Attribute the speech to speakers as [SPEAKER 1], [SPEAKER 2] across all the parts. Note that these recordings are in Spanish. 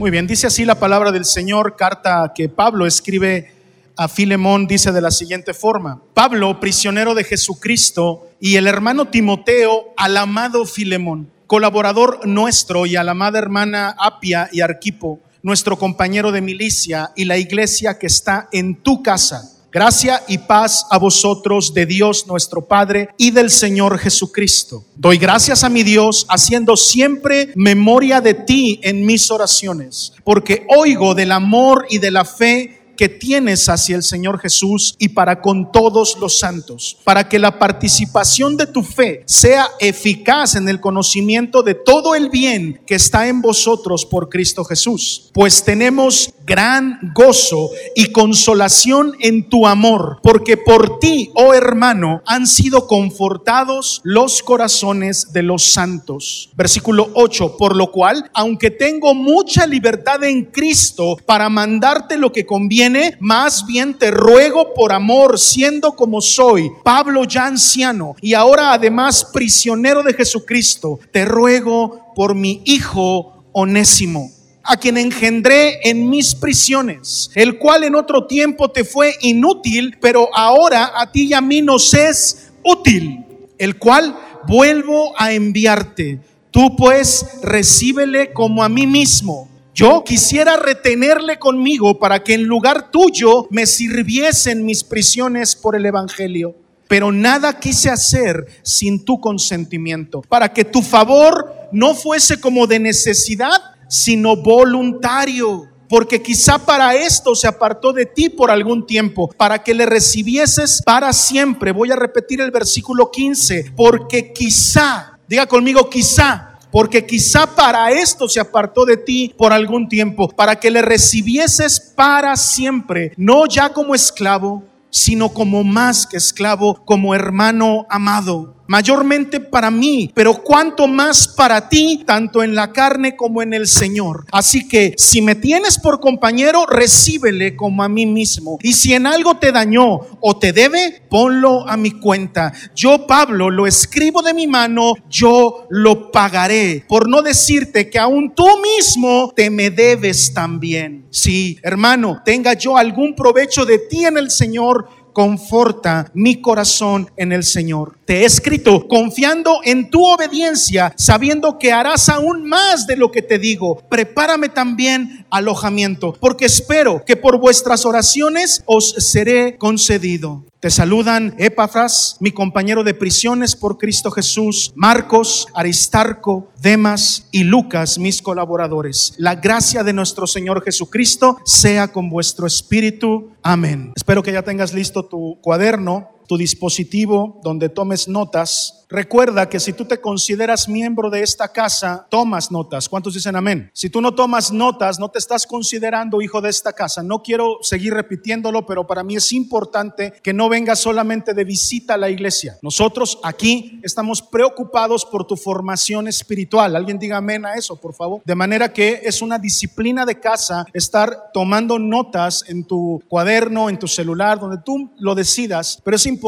[SPEAKER 1] Muy bien, dice así la palabra del Señor, carta que Pablo escribe a Filemón, dice de la siguiente forma. Pablo, prisionero de Jesucristo, y el hermano Timoteo al amado Filemón, colaborador nuestro y a la amada hermana Apia y Arquipo, nuestro compañero de milicia y la iglesia que está en tu casa. Gracia y paz a vosotros de Dios nuestro Padre y del Señor Jesucristo. Doy gracias a mi Dios haciendo siempre memoria de ti en mis oraciones, porque oigo del amor y de la fe que tienes hacia el Señor Jesús y para con todos los santos, para que la participación de tu fe sea eficaz en el conocimiento de todo el bien que está en vosotros por Cristo Jesús. Pues tenemos gran gozo y consolación en tu amor, porque por ti, oh hermano, han sido confortados los corazones de los santos. Versículo 8, por lo cual, aunque tengo mucha libertad en Cristo para mandarte lo que conviene, más bien te ruego por amor, siendo como soy, Pablo ya anciano y ahora además prisionero de Jesucristo, te ruego por mi hijo onésimo a quien engendré en mis prisiones, el cual en otro tiempo te fue inútil, pero ahora a ti y a mí nos es útil, el cual vuelvo a enviarte. Tú pues recíbele como a mí mismo yo quisiera retenerle conmigo para que en lugar tuyo me sirviesen mis prisiones por el Evangelio. Pero nada quise hacer sin tu consentimiento, para que tu favor no fuese como de necesidad, sino voluntario porque quizá para esto se apartó de ti por algún tiempo, para que le recibieses para siempre. Voy a repetir el versículo 15, porque quizá, diga conmigo, quizá porque quizá para esto se apartó de ti por algún tiempo, para que le recibieses para siempre, no ya como esclavo, sino como más que esclavo, como hermano amado mayormente para mí, pero cuanto más para ti, tanto en la carne como en el Señor. Así que si me tienes por compañero, recíbele como a mí mismo. Y si en algo te dañó o te debe, ponlo a mi cuenta. Yo, Pablo, lo escribo de mi mano, yo lo pagaré. Por no decirte que aún tú mismo te me debes también. Si, hermano, tenga yo algún provecho de ti en el Señor, conforta mi corazón en el Señor. Te he escrito confiando en tu obediencia, sabiendo que harás aún más de lo que te digo. Prepárame también alojamiento, porque espero que por vuestras oraciones os seré concedido. Te saludan Epafras, mi compañero de prisiones por Cristo Jesús, Marcos, Aristarco, Demas y Lucas, mis colaboradores. La gracia de nuestro Señor Jesucristo sea con vuestro espíritu. Amén. Espero que ya tengas listo tu cuaderno, tu dispositivo donde tomes notas Recuerda que si tú te consideras miembro de esta casa, tomas notas. ¿Cuántos dicen amén? Si tú no tomas notas, no te estás considerando hijo de esta casa. No quiero seguir repitiéndolo, pero para mí es importante que no vengas solamente de visita a la iglesia. Nosotros aquí estamos preocupados por tu formación espiritual. Alguien diga amén a eso, por favor. De manera que es una disciplina de casa estar tomando notas en tu cuaderno, en tu celular, donde tú lo decidas, pero es importante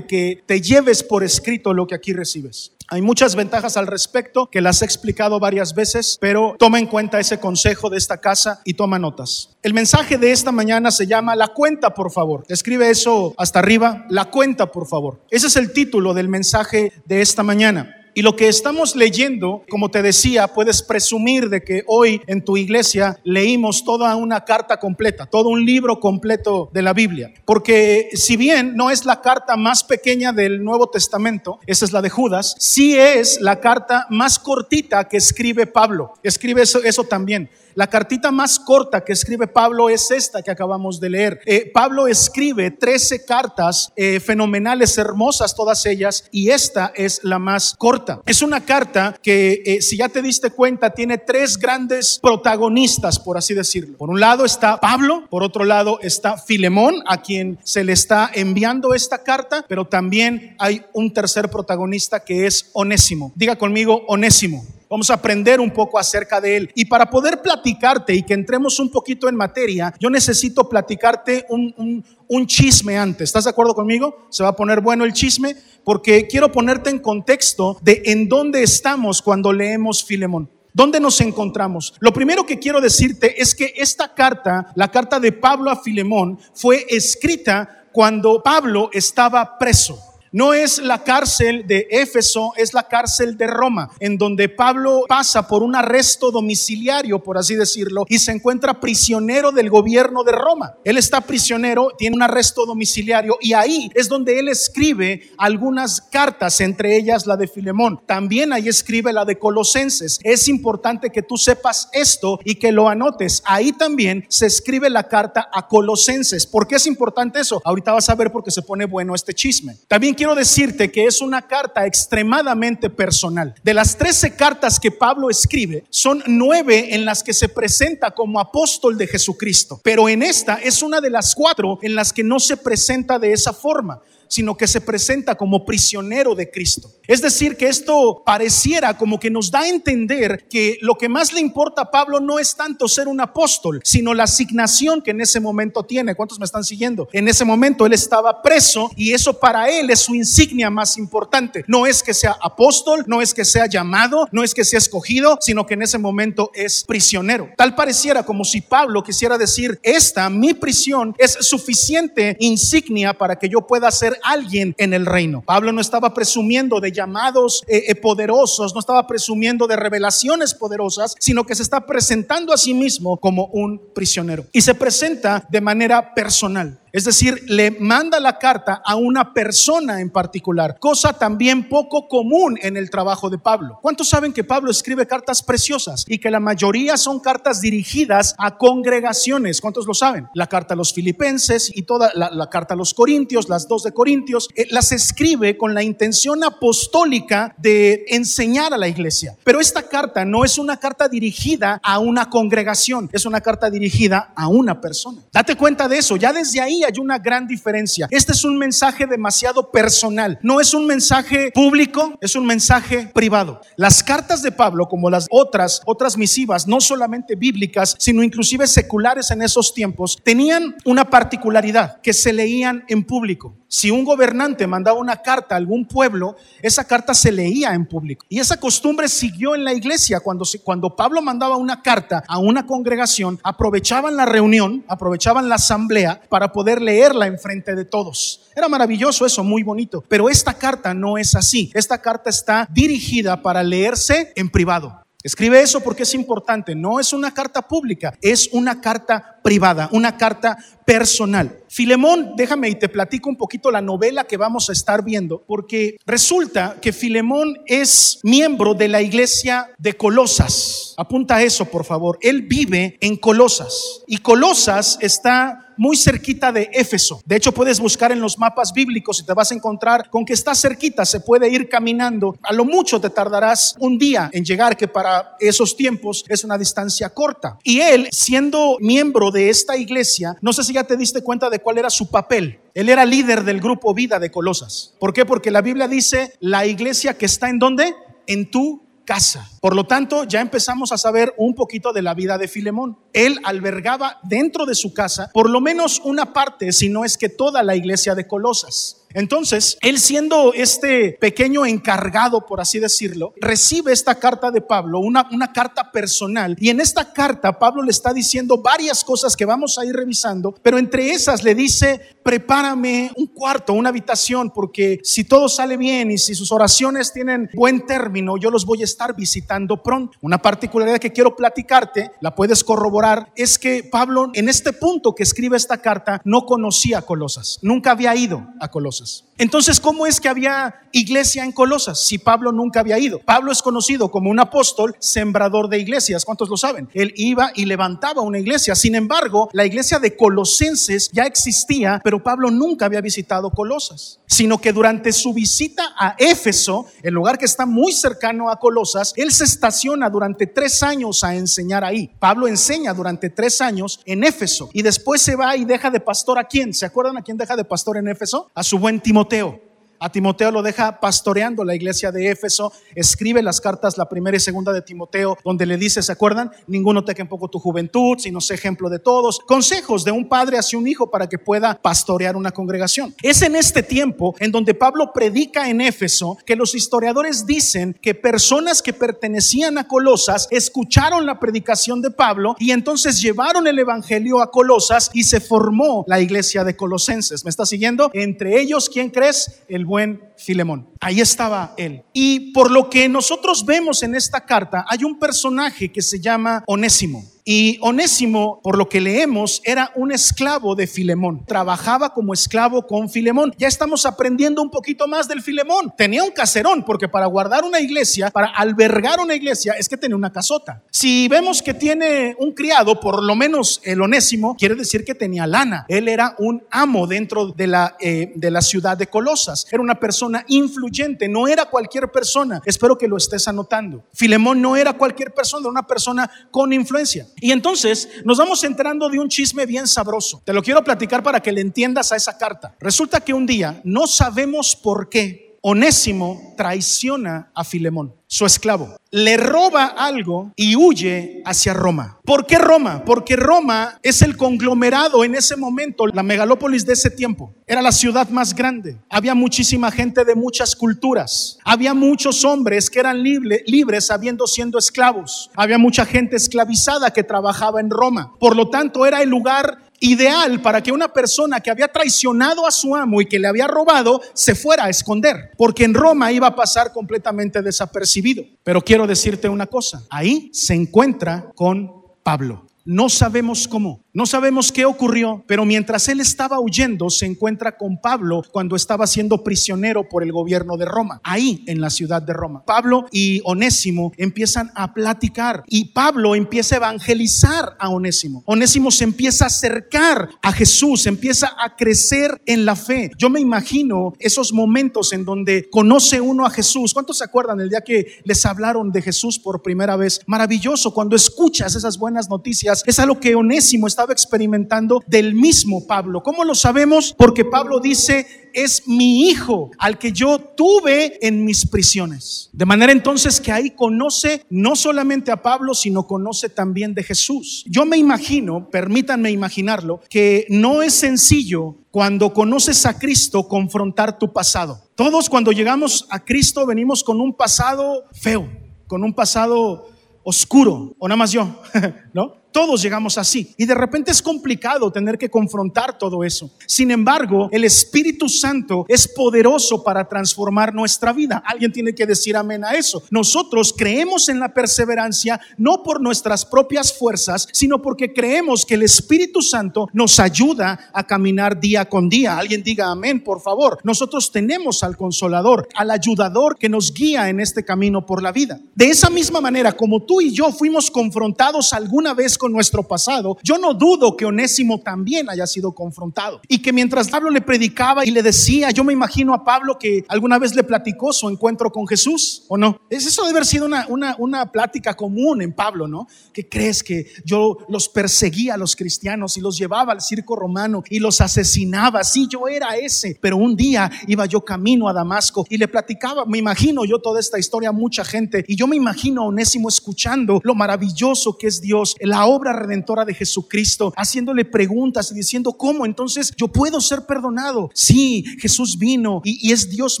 [SPEAKER 1] que te lleves por escrito lo que aquí recibes. Hay muchas ventajas al respecto que las he explicado varias veces, pero toma en cuenta ese consejo de esta casa y toma notas. El mensaje de esta mañana se llama La cuenta, por favor. Escribe eso hasta arriba, La cuenta, por favor. Ese es el título del mensaje de esta mañana. Y lo que estamos leyendo, como te decía, puedes presumir de que hoy en tu iglesia leímos toda una carta completa, todo un libro completo de la Biblia. Porque si bien no es la carta más pequeña del Nuevo Testamento, esa es la de Judas, sí es la carta más cortita que escribe Pablo. Escribe eso, eso también. La cartita más corta que escribe Pablo es esta que acabamos de leer. Eh, Pablo escribe 13 cartas eh, fenomenales, hermosas todas ellas, y esta es la más corta. Es una carta que, eh, si ya te diste cuenta, tiene tres grandes protagonistas, por así decirlo. Por un lado está Pablo, por otro lado está Filemón, a quien se le está enviando esta carta, pero también hay un tercer protagonista que es Onésimo. Diga conmigo, Onésimo. Vamos a aprender un poco acerca de él. Y para poder platicarte y que entremos un poquito en materia, yo necesito platicarte un, un, chisme antes. ¿Estás de acuerdo conmigo? Se va a poner bueno el chisme porque quiero ponerte en contexto de en dónde estamos cuando leemos Filemón. ¿Dónde nos encontramos? Lo primero que quiero decirte es que esta carta, la carta de Pablo a Filemón, fue escrita cuando Pablo estaba preso. No es la cárcel de Éfeso, es la cárcel de Roma, en donde Pablo pasa por un arresto domiciliario, por así decirlo, y se encuentra prisionero del gobierno de Roma. Él está prisionero, tiene un arresto domiciliario y ahí es donde él escribe algunas cartas, entre ellas la de Filemón. También ahí escribe la de Colosenses. Es importante que tú sepas esto y que lo anotes. Ahí también se escribe la carta a Colosenses. ¿Por qué es importante eso? Ahorita vas a ver por qué se pone bueno este chisme. También quiero decirte que es una carta extremadamente personal. De las 13 cartas que Pablo escribe, son nueve en las que se presenta como apóstol de Jesucristo. Pero en esta es una de las cuatro en las que no se presenta de esa forma sino que se presenta como prisionero de Cristo. Es decir, que esto pareciera como que nos da a entender que lo que más le importa a Pablo no es tanto ser un apóstol, sino la asignación que en ese momento tiene. ¿Cuántos me están siguiendo? En ese momento él estaba preso y eso para él es su insignia más importante. No es que sea apóstol, no es que sea llamado, no es que sea escogido, sino que en ese momento es prisionero. Tal pareciera como si Pablo quisiera decir, esta, mi prisión, es suficiente insignia para que yo pueda ser alguien en el reino. Pablo no estaba presumiendo de llamados eh, eh, poderosos, no estaba presumiendo de revelaciones poderosas, sino que se está presentando a sí mismo como un prisionero. Y se presenta de manera personal. Es decir, le manda la carta a una persona en particular, cosa también poco común en el trabajo de Pablo. ¿Cuántos saben que Pablo escribe cartas preciosas y que la mayoría son cartas dirigidas a congregaciones? ¿Cuántos lo saben? La carta a los filipenses y toda la, carta a los corintios, las dos de Corintios, eh, las escribe con la intención apostólica de enseñar a la iglesia. Pero esta carta no es una carta dirigida a una congregación, es una carta dirigida a una persona. Date cuenta de eso, ya desde ahí hay una gran diferencia. Este es un mensaje demasiado personal. No es un mensaje público, es un mensaje privado. Las cartas de Pablo, como las otras, otras misivas, no solamente bíblicas, sino inclusive seculares en esos tiempos, tenían una particularidad, que se leían en público. Si un gobernante mandaba una carta a algún pueblo, esa carta se leía en público. Y esa costumbre siguió en la iglesia. Cuando, cuando Pablo mandaba una carta a una congregación, aprovechaban la reunión, aprovechaban la asamblea para poder leerla en frente de todos. Era maravilloso eso, muy bonito. Pero esta carta no es así. Esta carta está dirigida para leerse en privado. Escribe eso porque es importante. No es una carta pública, es una carta privada, una carta personal. Filemón, déjame y te platico un poquito la novela que vamos a estar viendo, porque resulta que Filemón es miembro de la iglesia de Colosas. Apunta eso, por favor. Él vive en Colosas y Colosas está muy cerquita de Éfeso. De hecho, puedes buscar en los mapas bíblicos y te vas a encontrar con que está cerquita, se puede ir caminando. A lo mucho te tardarás un día en llegar, que para esos tiempos es una distancia corta. Y él, siendo miembro de esta iglesia, no sé si ya te diste cuenta de cuál era su papel. Él era líder del grupo Vida de Colosas. ¿Por qué? Porque la Biblia dice, la iglesia que está en dónde? En tu casa. Por lo tanto, ya empezamos a saber un poquito de la vida de Filemón. Él albergaba dentro de su casa por lo menos una parte, si no es que toda la iglesia de Colosas. Entonces, él siendo este pequeño encargado, por así decirlo, recibe esta carta de Pablo, una, carta personal. Y en esta carta Pablo le está diciendo varias cosas que vamos a ir revisando, pero entre esas le dice, prepárame un cuarto, una habitación, porque si todo sale bien y si sus oraciones tienen buen término, yo los voy a estar visitando pronto. Una particularidad que quiero platicarte, la puedes corroborar, es que Pablo en este punto que escribe esta carta no conocía a Colosas, nunca había ido a Colosas. Entonces, ¿cómo es que había iglesia en Colosas si Pablo nunca había ido? Pablo es conocido como un apóstol sembrador de iglesias. ¿Cuántos lo saben? Él iba y levantaba una iglesia. Sin embargo, la iglesia de Colosenses ya existía, pero Pablo nunca había visitado Colosas, sino que durante su visita a Éfeso, el lugar que está muy cercano a Colosas, él se estaciona durante tres años a enseñar ahí. Pablo enseña durante tres años en Éfeso y después se va y deja de pastor a quién? ¿Se acuerdan a quién deja de pastor en Éfeso? A su buen Timoteo. A Timoteo lo deja pastoreando la iglesia de Éfeso, escribe las cartas, la primera y segunda de Timoteo, donde le dice, ¿se acuerdan? Ninguno teque un poco tu juventud, sino sé ejemplo de todos. Consejos de un padre hacia un hijo para que pueda pastorear una congregación. Es en este tiempo en donde Pablo predica en Éfeso que los historiadores dicen que personas que pertenecían a Colosas escucharon la predicación de Pablo y entonces llevaron el evangelio a Colosas y se formó la iglesia de Colosenses. ¿Me está siguiendo? Entre ellos, ¿quién crees? El buen Filemón. Ahí estaba él. Y por lo que nosotros vemos en esta carta, hay un personaje que se llama Onésimo. Y Onésimo, por lo que leemos, era un esclavo de Filemón. Trabajaba como esclavo con Filemón. Ya estamos aprendiendo un poquito más del Filemón. Tenía un caserón, porque para guardar una iglesia, para albergar una iglesia, es que tenía una casota. Si vemos que tiene un criado, por lo menos el Onésimo, quiere decir que tenía lana. Él era un amo dentro de la, eh, de la ciudad de Colosas. Era una persona influyente, no era cualquier persona. Espero que lo estés anotando. Filemón no era cualquier persona, era una persona con influencia. Y entonces nos vamos enterando de un chisme bien sabroso. Te lo quiero platicar para que le entiendas a esa carta. Resulta que un día, no sabemos por qué, Onésimo traiciona a Filemón su esclavo. Le roba algo y huye hacia Roma. ¿Por qué Roma? Porque Roma es el conglomerado en ese momento, la megalópolis de ese tiempo. Era la ciudad más grande. Había muchísima gente de muchas culturas. Había muchos hombres que eran libres habiendo siendo esclavos. Había mucha gente esclavizada que trabajaba en Roma. Por lo tanto, era el lugar ideal para que una persona que había traicionado a su amo y que le había robado se fuera a esconder, porque en Roma iba a pasar completamente desapercibido. Pero quiero decirte una cosa, ahí se encuentra con Pablo. No sabemos cómo, no sabemos qué ocurrió, pero mientras él estaba huyendo, se encuentra con Pablo cuando estaba siendo prisionero por el gobierno de Roma, ahí en la ciudad de Roma. Pablo y Onésimo empiezan a platicar y Pablo empieza a evangelizar a Onésimo. Onésimo se empieza a acercar a Jesús, empieza a crecer en la fe. Yo me imagino esos momentos en donde conoce uno a Jesús. ¿Cuántos se acuerdan el día que les hablaron de Jesús por primera vez? Maravilloso, cuando escuchas esas buenas noticias, es algo que Onésimo está experimentando del mismo Pablo. ¿Cómo lo sabemos? Porque Pablo dice, es mi hijo al que yo tuve en mis prisiones. De manera entonces que ahí conoce no solamente a Pablo, sino conoce también de Jesús. Yo me imagino, permítanme imaginarlo, que no es sencillo cuando conoces a Cristo confrontar tu pasado. Todos cuando llegamos a Cristo venimos con un pasado feo, con un pasado oscuro, o nada más yo, ¿no? Todos llegamos así. Y de repente es complicado tener que confrontar todo eso. Sin embargo, el Espíritu Santo es poderoso para transformar nuestra vida. Alguien tiene que decir amén a eso. Nosotros creemos en la perseverancia no por nuestras propias fuerzas, sino porque creemos que el Espíritu Santo nos ayuda a caminar día con día. Alguien diga amén, por favor. Nosotros tenemos al consolador, al ayudador que nos guía en este camino por la vida. De esa misma manera, como tú y yo fuimos confrontados alguna vez con nuestro pasado, yo no dudo que Onésimo también haya sido confrontado. Y que mientras Pablo le predicaba y le decía, yo me imagino a Pablo que alguna vez le platicó su encuentro con Jesús, ¿o no? Es eso debe haber sido una, una, una plática común en Pablo, ¿no? ¿Qué crees que yo los perseguía a los cristianos y los llevaba al circo romano y los asesinaba? Sí, yo era ese, pero un día iba yo camino a Damasco y le platicaba, me imagino yo toda esta historia a mucha gente y yo me imagino a Onésimo escuchando lo maravilloso que es Dios, la obra redentora de Jesucristo, haciéndole preguntas y diciendo, ¿cómo entonces yo puedo ser perdonado? Sí, Jesús vino y, es Dios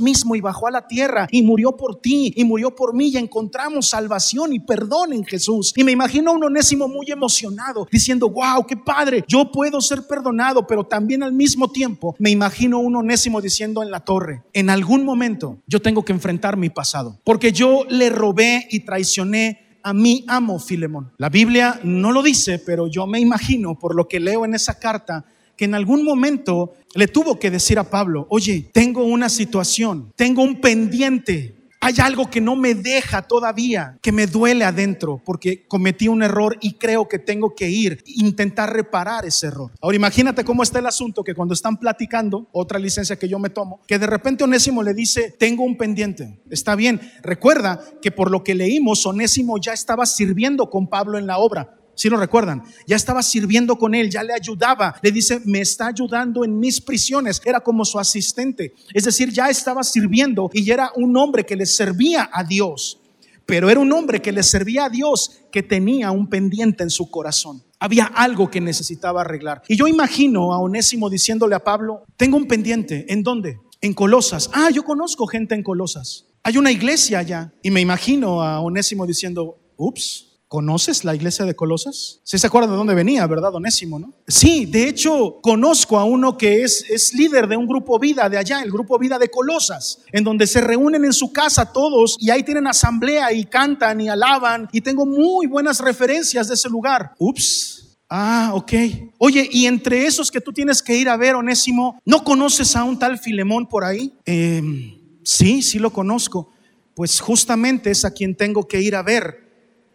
[SPEAKER 1] mismo y bajó a la tierra y murió por ti y murió por mí y encontramos salvación y perdón en Jesús. Y me imagino a un onésimo muy emocionado diciendo, wow, qué padre, yo puedo ser perdonado, pero también al mismo tiempo me imagino a un onésimo diciendo en la torre, en algún momento yo tengo que enfrentar mi pasado, porque yo le robé y traicioné a mí amo Filemón. La Biblia no lo dice, pero yo me imagino por lo que leo en esa carta que en algún momento le tuvo que decir a Pablo, oye, tengo una situación, tengo un pendiente, hay algo que no me deja todavía, que me duele adentro porque cometí un error y creo que tengo que ir intentar reparar ese error. Ahora imagínate cómo está el asunto que cuando están platicando, otra licencia que yo me tomo, que de repente Onésimo le dice, tengo un pendiente. Está bien, recuerda que por lo que leímos, Onésimo ya estaba sirviendo con Pablo en la obra. Si lo recuerdan, ya estaba sirviendo con él, ya le ayudaba. Le dice, me está ayudando en mis prisiones. Era como su asistente. Es decir, ya estaba sirviendo y era un hombre que le servía a Dios. Pero era un hombre que le servía a Dios que tenía un pendiente en su corazón. Había algo que necesitaba arreglar. Y yo imagino a Onésimo diciéndole a Pablo, tengo un pendiente. ¿En dónde? En Colosas. Ah, yo conozco gente en Colosas. Hay una iglesia allá. Y me imagino a Onésimo diciendo, ups, ¿Conoces la iglesia de Colosas? Si se acuerdan de dónde venía, ¿verdad, Onésimo? ¿no? Sí, de hecho, conozco a uno que es, es líder de un grupo vida de allá, el grupo vida de Colosas, en donde se reúnen en su casa todos y ahí tienen asamblea y cantan y alaban y tengo muy buenas referencias de ese lugar. Ups. Ah, ok. Oye, y entre esos que tú tienes que ir a ver, Onésimo, ¿no conoces a un tal Filemón por ahí? Em, sí, sí lo conozco. Pues justamente es a quien tengo que ir a ver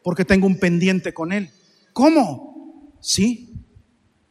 [SPEAKER 1] porque tengo un pendiente con él. ¿Cómo? Sí,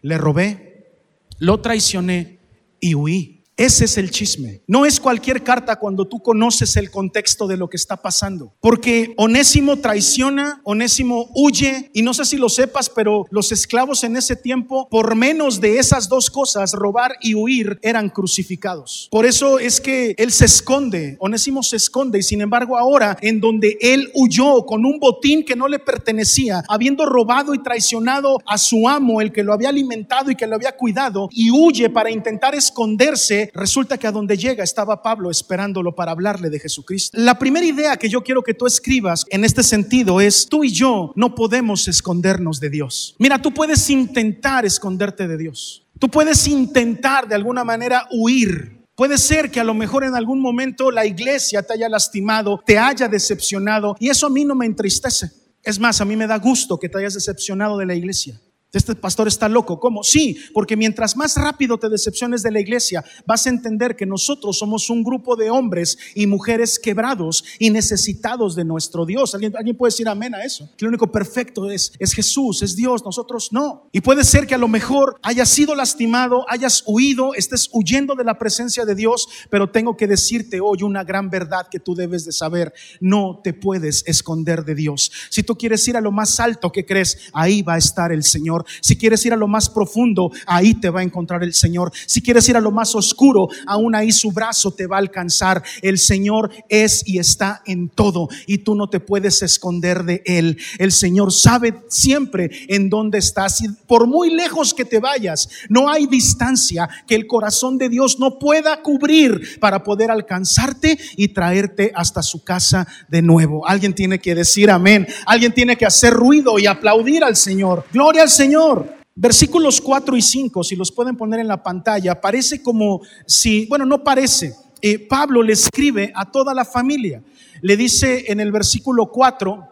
[SPEAKER 1] le robé, lo traicioné y huí. Ese es el chisme. No es cualquier carta cuando tú conoces el contexto de lo que está pasando. Porque Onésimo traiciona, Onésimo huye, y no sé si lo sepas, pero los esclavos en ese tiempo, por menos de esas dos cosas, robar y huir, eran crucificados. Por eso es que él se esconde, Onésimo se esconde, y sin embargo ahora, en donde él huyó con un botín que no le pertenecía, habiendo robado y traicionado a su amo, el que lo había alimentado y que lo había cuidado, y huye para intentar esconderse, resulta que a donde llega estaba Pablo esperándolo para hablarle de Jesucristo. La primera idea que yo quiero que tú escribas en este sentido es, tú y yo no podemos escondernos de Dios. Mira, tú puedes intentar esconderte de Dios. Tú puedes intentar de alguna manera huir Puede ser que a lo mejor en algún momento la iglesia te haya lastimado, te haya decepcionado, y eso a mí no me entristece. Es más, a mí me da gusto que te hayas decepcionado de la iglesia. Este pastor está loco. ¿Cómo? Sí, porque mientras más rápido te decepciones de la iglesia, vas a entender que nosotros somos un grupo de hombres y mujeres quebrados y necesitados de nuestro Dios. ¿Alguien, puede decir amén a eso? Que lo único perfecto es, es Jesús, es Dios, nosotros no. Y puede ser que a lo mejor hayas sido lastimado, hayas huido, estés huyendo de la presencia de Dios, pero tengo que decirte hoy una gran verdad que tú debes de saber. No te puedes esconder de Dios. Si tú quieres ir a lo más alto que crees, ahí va a estar el Señor. Si quieres ir a lo más profundo, ahí te va a encontrar el Señor. Si quieres ir a lo más oscuro, aún ahí su brazo te va a alcanzar. El Señor es y está en todo y tú no te puedes esconder de Él. El Señor sabe siempre en dónde estás y por muy lejos que te vayas, no hay distancia que el corazón de Dios no pueda cubrir para poder alcanzarte y traerte hasta su casa de nuevo. Alguien tiene que decir amén. Alguien tiene que hacer ruido y aplaudir al Señor. Gloria al Señor. Señor. Versículos 4 y 5, si los pueden poner en la pantalla, parece como si, bueno, no parece. Eh, Pablo le escribe a toda la familia. Le dice en el versículo 4,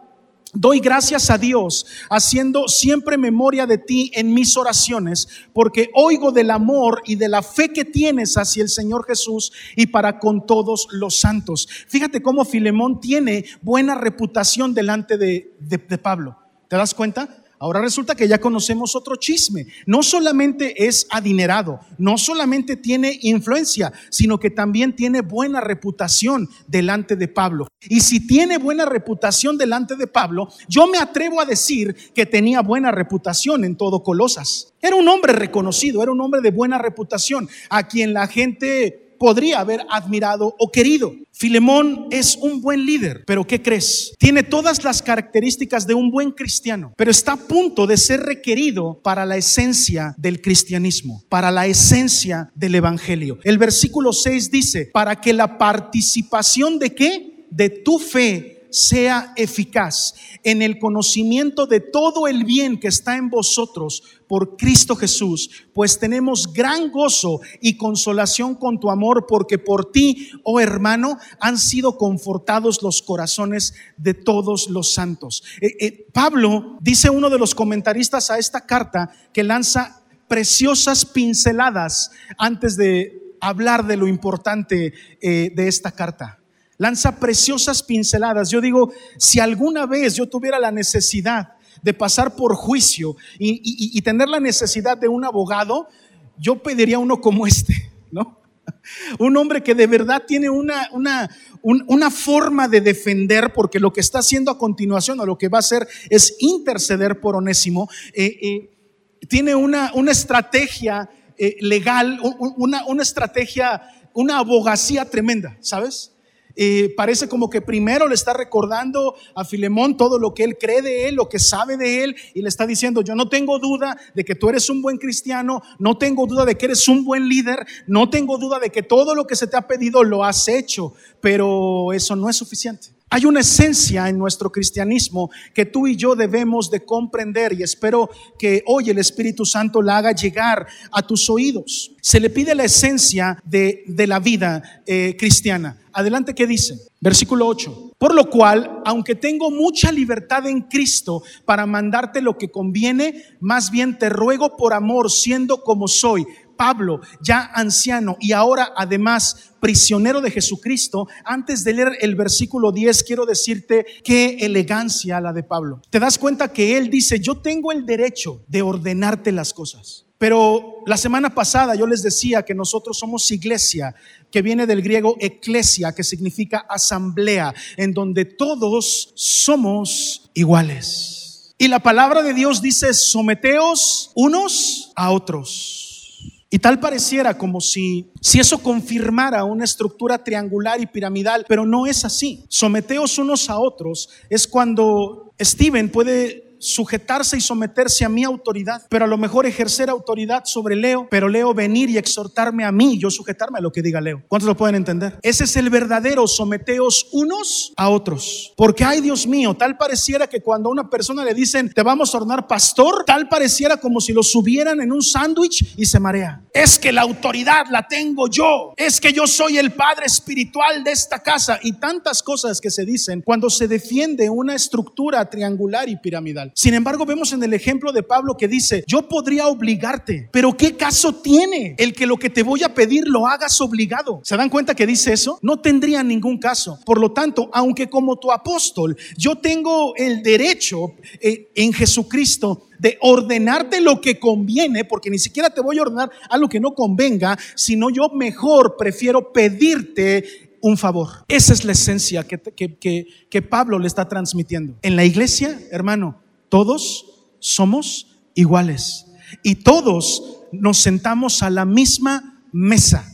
[SPEAKER 1] Doy gracias a Dios, haciendo siempre memoria de ti en mis oraciones, porque oigo del amor y de la fe que tienes hacia el Señor Jesús y para con todos los santos. Fíjate cómo Filemón tiene buena reputación delante de, de Pablo. ¿Te das cuenta? Ahora resulta que ya conocemos otro chisme. No solamente es adinerado, no solamente tiene influencia, sino que también tiene buena reputación delante de Pablo. Y si tiene buena reputación delante de Pablo, yo me atrevo a decir que tenía buena reputación en todo Colosas. Era un hombre reconocido, era un hombre de buena reputación, a quien la gente podría haber admirado o querido. Filemón es un buen líder, pero ¿qué crees? Tiene todas las características de un buen cristiano, pero está a punto de ser requerido para la esencia del cristianismo, para la esencia del evangelio. El versículo 6 dice, para que la participación de qué? De tu fe sea eficaz en el conocimiento de todo el bien que está en vosotros por Cristo Jesús, pues tenemos gran gozo y consolación con tu amor, porque por ti, oh hermano, han sido confortados los corazones de todos los santos. Eh, eh, Pablo dice uno de los comentaristas a esta carta que lanza preciosas pinceladas antes de hablar de lo importante eh, de esta carta lanza preciosas pinceladas. Yo digo, si alguna vez yo tuviera la necesidad de pasar por juicio y, tener la necesidad de un abogado, yo pediría uno como este, ¿no? un hombre que de verdad tiene una, una, una forma de defender, porque lo que está haciendo a continuación o lo que va a hacer es interceder por Onésimo. Eh, eh, tiene una, una estrategia eh, legal, una, una estrategia, una abogacía tremenda, ¿sabes? Parece como que primero le está recordando a Filemón todo lo que él cree de él, lo que sabe de él, y le está diciendo, yo no tengo duda de que tú eres un buen cristiano, no tengo duda de que eres un buen líder, no tengo duda de que todo lo que se te ha pedido lo has hecho, pero eso no es suficiente. Hay una esencia en nuestro cristianismo que tú y yo debemos de comprender y espero que hoy el Espíritu Santo la haga llegar a tus oídos. Se le pide la esencia de, la vida eh, cristiana. Adelante, ¿qué dice? Versículo 8. Por lo cual, aunque tengo mucha libertad en Cristo para mandarte lo que conviene, más bien te ruego por amor, siendo como soy, Pablo, ya anciano y ahora además prisionero de Jesucristo, antes de leer el versículo 10, quiero decirte qué elegancia la de Pablo. Te das cuenta que él dice, yo tengo el derecho de ordenarte las cosas. Pero la semana pasada yo les decía que nosotros somos iglesia, que viene del griego eclesia, que significa asamblea, en donde todos somos iguales. Y la palabra de Dios dice, someteos unos a otros. Y tal pareciera como si, si eso confirmara una estructura triangular y piramidal, pero no es así. Someteos unos a otros es cuando Steven puede sujetarse y someterse a mi autoridad, pero a lo mejor ejercer autoridad sobre Leo, pero Leo venir y exhortarme a mí, yo sujetarme a lo que diga Leo. ¿Cuántos lo pueden entender? Ese es el verdadero someteos unos a otros. Porque, ay Dios mío, tal pareciera que cuando a una persona le dicen, te vamos a ordenar pastor, tal pareciera como si lo subieran en un sándwich y se marea. Es que la autoridad la tengo yo. Es que yo soy el padre espiritual de esta casa y tantas cosas que se dicen cuando se defiende una estructura triangular y piramidal. Sin embargo, vemos en el ejemplo de Pablo que dice, yo podría obligarte, pero ¿qué caso tiene el que lo que te voy a pedir lo hagas obligado? ¿Se dan cuenta que dice eso? No tendría ningún caso. Por lo tanto, aunque como tu apóstol yo tengo el derecho eh, en Jesucristo de ordenarte lo que conviene, porque ni siquiera te voy a ordenar a lo que no convenga, sino yo mejor prefiero pedirte un favor. Esa es la esencia que, que, que, Pablo le está transmitiendo. En la iglesia, hermano, todos somos iguales y todos nos sentamos a la misma mesa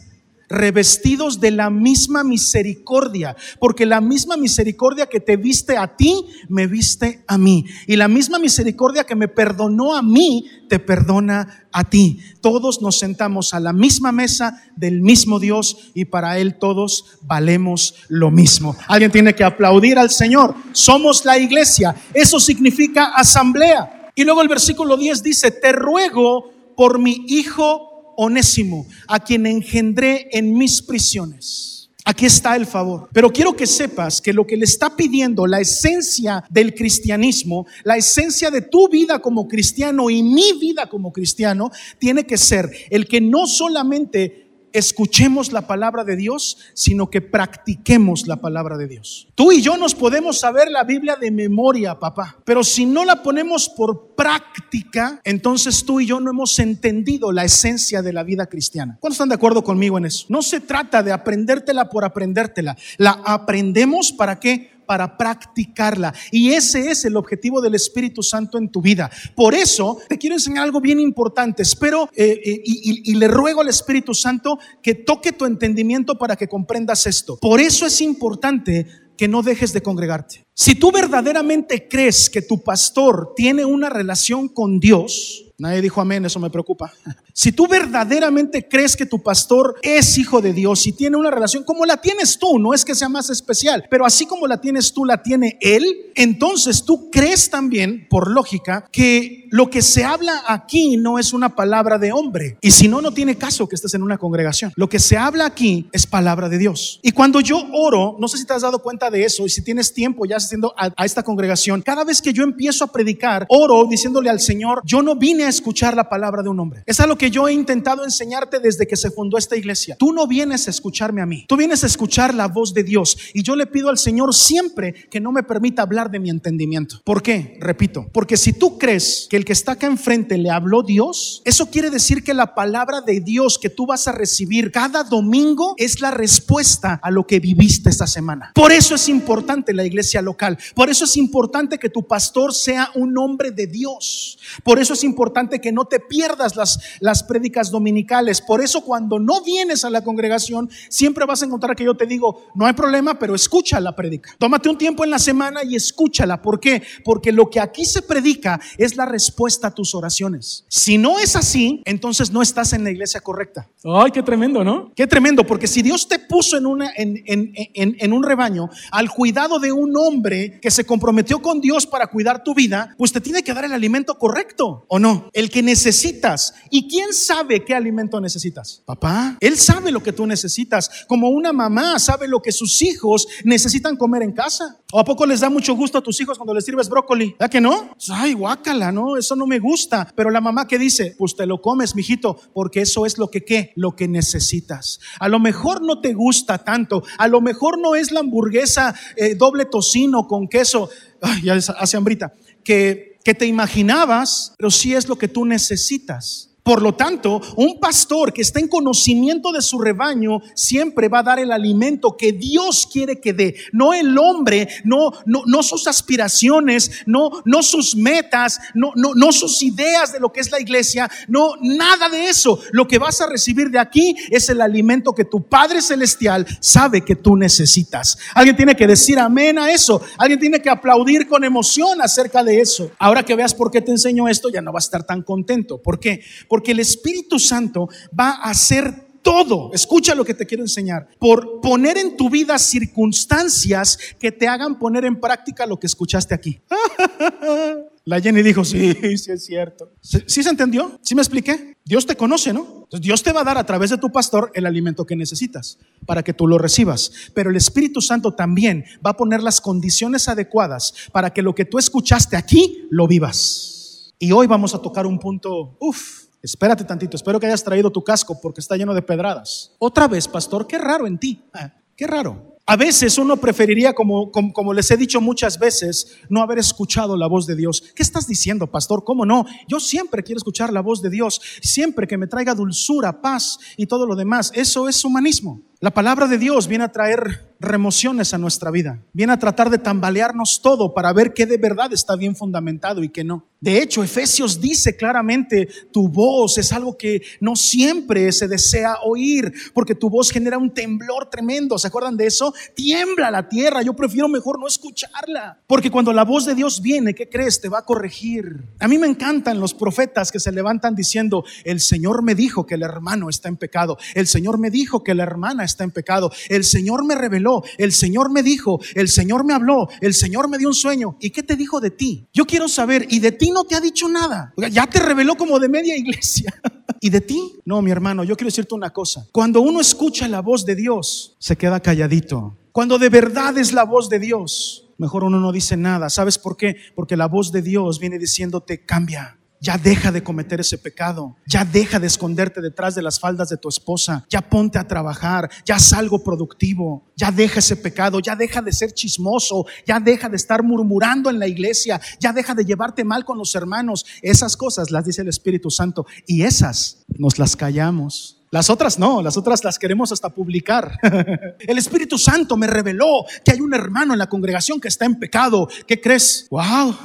[SPEAKER 1] revestidos de la misma misericordia, porque la misma misericordia que te viste a ti, me viste a mí. Y la misma misericordia que me perdonó a mí, te perdona a ti. Todos nos sentamos a la misma mesa del mismo Dios y para Él todos valemos lo mismo. Alguien tiene que aplaudir al Señor. Somos la iglesia. Eso significa asamblea. Y luego el versículo 10 dice, te ruego por mi Hijo Onésimo, a quien engendré en mis prisiones. Aquí está el favor. Pero quiero que sepas que lo que le está pidiendo, la esencia del cristianismo, la esencia de tu vida como cristiano y mi vida como cristiano, tiene que ser el que no solamente escuchemos la palabra de Dios, sino que practiquemos la palabra de Dios. Tú y yo nos podemos saber la Biblia de memoria, papá, pero si no la ponemos por práctica, entonces tú y yo no hemos entendido la esencia de la vida cristiana. ¿Cuántos están de acuerdo conmigo en eso? No se trata de aprendértela por aprendértela. La aprendemos para qué? Para practicarla. Y ese es el objetivo del Espíritu Santo en tu vida. Por eso te quiero enseñar algo bien importante. Espero eh, eh, y, y le ruego al Espíritu Santo que toque tu entendimiento para que comprendas esto. Por eso es importante que no dejes de congregarte. Si tú verdaderamente crees que tu pastor tiene una relación con Dios, Nadie dijo amén, eso me preocupa. Si tú verdaderamente crees que tu pastor es hijo de Dios y tiene una relación como la tienes tú, no es que sea más especial, pero así como la tienes tú, la tiene él, entonces tú crees también, por lógica, que lo que se habla aquí no es una palabra de hombre. Y si no, no tiene caso que estés en una congregación. Lo que se habla aquí es palabra de Dios. Y cuando yo oro, no sé si te has dado cuenta de eso y si tienes tiempo ya asistiendo a, a esta congregación, cada vez que yo empiezo a predicar, oro diciéndole al Señor, yo no vine a escuchar la palabra de un hombre. Es lo que que yo he intentado enseñarte desde que se fundó esta iglesia. Tú no vienes a escucharme a mí, tú vienes a escuchar la voz de Dios. Y yo le pido al Señor siempre que no me permita hablar de mi entendimiento. ¿Por qué? Repito, porque si tú crees que el que está acá enfrente le habló Dios, eso quiere decir que la palabra de Dios que tú vas a recibir cada domingo es la respuesta a lo que viviste esta semana. Por eso es importante la iglesia local. Por eso es importante que tu pastor sea un hombre de Dios. Por eso es importante que no te pierdas las, las prédicas dominicales. Por eso cuando no vienes a la congregación, siempre vas a encontrar que yo te digo, no hay problema, pero escucha la prédica. Tómate un tiempo en la semana y escúchala. ¿Por qué? Porque lo que aquí se predica es la respuesta a tus oraciones. Si no es así, entonces no estás en la iglesia correcta. Ay, qué tremendo, ¿no? Qué tremendo, porque si Dios te puso en, una, en, en, en, en un rebaño al cuidado de un hombre que se comprometió con Dios para cuidar tu vida, pues te tiene que dar el alimento correcto, ¿o no? El que necesitas. ¿Y quién sabe qué alimento necesitas? Papá, él sabe lo que tú necesitas, como una mamá sabe lo que sus hijos necesitan comer en casa. ¿O a poco les da mucho gusto a tus hijos cuando les sirves brócoli? ¿Ya que no? Ay, guácala, no, eso no me gusta. Pero la mamá que dice, pues te lo comes, mijito, porque eso es lo que qué, lo que necesitas. A lo mejor no te gusta tanto, a lo mejor no es la hamburguesa eh, doble tocino con queso, ay, ya hace hambrita, que, que te imaginabas, pero sí es lo que tú necesitas. Por lo tanto, un pastor que está en conocimiento de su rebaño siempre va a dar el alimento que Dios quiere que dé, no el hombre, no, no, no sus aspiraciones, no, no sus metas, no, no, no sus ideas de lo que es la iglesia, no, nada de eso. Lo que vas a recibir de aquí es el alimento que tu Padre Celestial sabe que tú necesitas. Alguien tiene que decir amén a eso, alguien tiene que aplaudir con emoción acerca de eso. Ahora que veas por qué te enseño esto, ya no vas a estar tan contento. ¿Por qué? El Espíritu Santo va a hacer todo, escucha lo que te quiero enseñar, por poner en tu vida circunstancias que te hagan poner en práctica lo que escuchaste aquí. La Jenny dijo, sí, sí es cierto. ¿Sí, se entendió? ¿Sí me expliqué? Dios te conoce, ¿no? Entonces Dios te va a dar a través de tu pastor el alimento que necesitas para que tú lo recibas. Pero el Espíritu Santo también va a poner las condiciones adecuadas para que lo que tú escuchaste aquí lo vivas. Y hoy vamos a tocar un punto, uff, Espérate tantito, espero que hayas traído tu casco porque está lleno de pedradas. Otra vez, pastor, qué raro en ti. Ah, qué raro. A veces uno preferiría, como, como, como, les he dicho muchas veces, no haber escuchado la voz de Dios. ¿Qué estás diciendo, pastor? ¿Cómo no? Yo siempre quiero escuchar la voz de Dios, siempre que me traiga dulzura, paz y todo lo demás. Eso es humanismo. La palabra de Dios viene a traer remociones a nuestra vida. Viene a tratar de tambalearnos todo para ver qué de verdad está bien fundamentado y qué no. De hecho, Efesios dice claramente, tu voz es algo que no siempre se desea oír, porque tu voz genera un temblor tremendo. ¿Se acuerdan de eso? Tiembla la tierra. Yo prefiero mejor no escucharla, porque cuando la voz de Dios viene, ¿qué crees? Te va a corregir. A mí me encantan los profetas que se levantan diciendo, el Señor me dijo que el hermano está en pecado. El Señor me dijo que la hermana está en pecado. El Señor me reveló, el Señor me dijo, el Señor me habló, el Señor me dio un sueño. ¿Y qué te dijo de ti? Yo quiero saber, ¿y de ti no te ha dicho nada? Ya te reveló como de media iglesia. ¿Y de ti? No, mi hermano, yo quiero decirte una cosa. Cuando uno escucha la voz de Dios, se queda calladito. Cuando de verdad es la voz de Dios, mejor uno no dice nada. ¿Sabes por qué? Porque la voz de Dios viene diciéndote, cambia, ya deja de cometer ese pecado. Ya deja de esconderte detrás de las faldas de tu esposa. Ya ponte a trabajar. Ya haz algo productivo. Ya deja ese pecado. Ya deja de ser chismoso. Ya deja de estar murmurando en la iglesia. Ya deja de llevarte mal con los hermanos. Esas cosas las dice el Espíritu Santo. Y esas nos las callamos. Las otras no, las otras las queremos hasta publicar. El Espíritu Santo me reveló que hay un hermano en la congregación que está en pecado. ¿Qué crees? ¡Wow!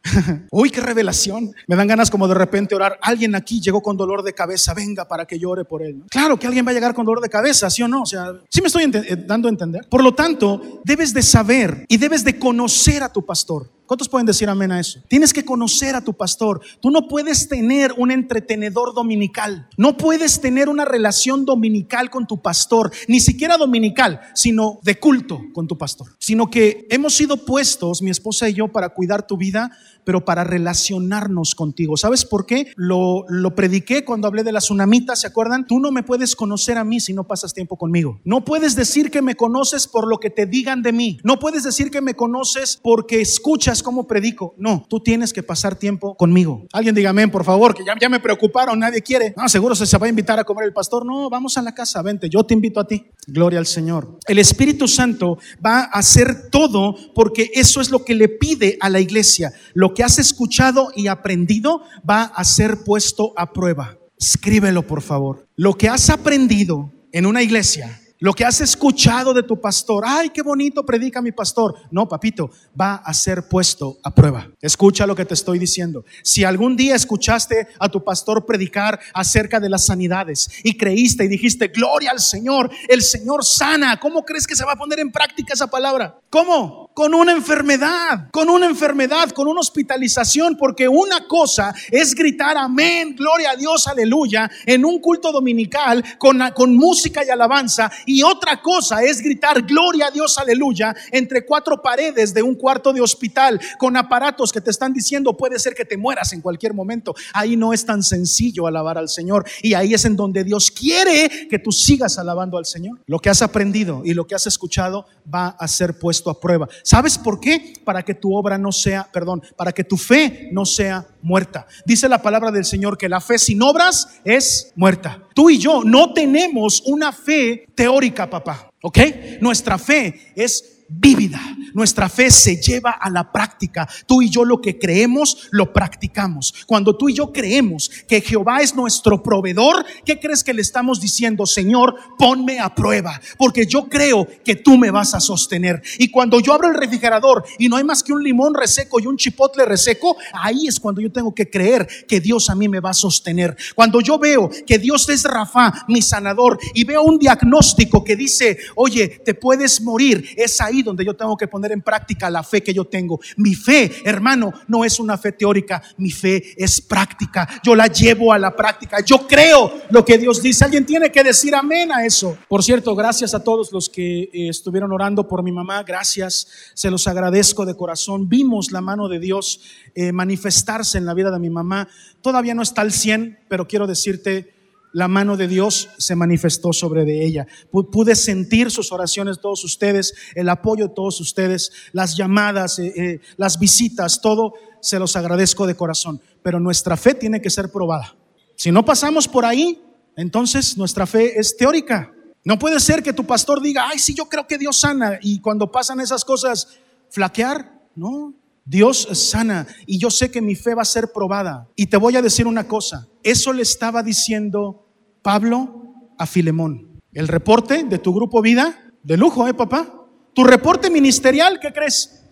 [SPEAKER 1] Uy, qué revelación. Me dan ganas como de repente orar. Alguien aquí llegó con dolor de cabeza, venga para que llore por él. Claro que alguien va a llegar con dolor de cabeza, ¿sí o no? O sea, sí me estoy eh, dando a entender. Por lo tanto, debes de saber y debes de conocer a tu pastor. ¿Cuántos pueden decir amén a eso? Tienes que conocer a tu pastor. Tú no puedes tener un entretenedor dominical. No puedes tener una relación dominical con tu pastor, ni siquiera dominical, sino de culto con tu pastor. Sino que hemos sido puestos, mi esposa y yo, para cuidar tu vida, pero para relacionarnos contigo. ¿Sabes por qué? Lo, lo prediqué cuando hablé de la tsunamita, ¿se acuerdan? Tú no me puedes conocer a mí si no pasas tiempo conmigo. No puedes decir que me conoces por lo que te digan de mí. No puedes decir que me conoces porque escuchas cómo predico. No, tú tienes que pasar tiempo conmigo. Alguien diga amén, por favor, que ya, ya me preocuparon, nadie quiere. No, seguro se, se va a invitar a comer el pastor. No, vamos a la casa, vente, yo te invito a ti. Gloria al Señor. El Espíritu Santo va a hacer todo porque eso es lo que le pide a la iglesia. Lo que has escuchado y aprendido va a ser puesto a prueba. Escríbelo, por favor. Lo que has aprendido en una iglesia lo que has escuchado de tu pastor, ay, qué bonito predica mi pastor. No, papito, va a ser puesto a prueba. Escucha lo que te estoy diciendo. Si algún día escuchaste a tu pastor predicar acerca de las sanidades y creíste y dijiste, gloria al Señor, el Señor sana, ¿cómo crees que se va a poner en práctica esa palabra? ¿Cómo? Con una enfermedad, con una enfermedad, con una hospitalización, porque una cosa es gritar amén, gloria a Dios, aleluya, en un culto dominical con, con música y alabanza y otra cosa es gritar gloria a Dios, aleluya, entre cuatro paredes de un cuarto de hospital con aparatos que te están diciendo puede ser que te mueras en cualquier momento. Ahí no es tan sencillo alabar al Señor y ahí es en donde Dios quiere que tú sigas alabando al Señor. Lo que has aprendido y lo que has escuchado va a ser puesto a prueba. ¿Sabes por qué? Para que tu obra no sea, perdón, para que tu fe no sea muerta. Dice la palabra del Señor que la fe sin obras es muerta. Tú y yo no tenemos una fe teórica, papá. ¿Ok? Nuestra fe es vívida. Nuestra fe se lleva a la práctica. Tú y yo lo que creemos, lo practicamos. Cuando tú y yo creemos que Jehová es nuestro proveedor, ¿qué crees que le estamos diciendo? Señor, ponme a prueba, porque yo creo que tú me vas a sostener. Y cuando yo abro el refrigerador y no hay más que un limón reseco y un chipotle reseco, ahí es cuando yo tengo que creer que Dios a mí me va a sostener. Cuando yo veo que Dios es Rafa, mi sanador, y veo un diagnóstico que dice, oye, te puedes morir, es donde yo tengo que poner en práctica la fe que yo tengo. Mi fe, hermano, no es una fe teórica, mi fe es práctica. Yo la llevo a la práctica. Yo creo lo que Dios dice. Alguien tiene que decir amén a eso. Por cierto, gracias a todos los que eh, estuvieron orando por mi mamá. Gracias, se los agradezco de corazón. Vimos la mano de Dios eh, manifestarse en la vida de mi mamá. Todavía no está al 100, pero quiero decirte la mano de Dios se manifestó sobre de ella. Pude sentir sus oraciones, todos ustedes, el apoyo de todos ustedes, las llamadas, eh, eh, las visitas, todo se los agradezco de corazón. Pero nuestra fe tiene que ser probada. Si no pasamos por ahí, entonces nuestra fe es teórica. No puede ser que tu pastor diga, ay, sí, yo creo que Dios sana. Y cuando pasan esas cosas, flaquear, no. Dios sana y yo sé que mi fe va a ser probada. Y te voy a decir una cosa, eso le estaba diciendo Pablo a Filemón. El reporte de tu grupo vida, de lujo, ¿eh, papá? Tu reporte ministerial, ¿qué crees?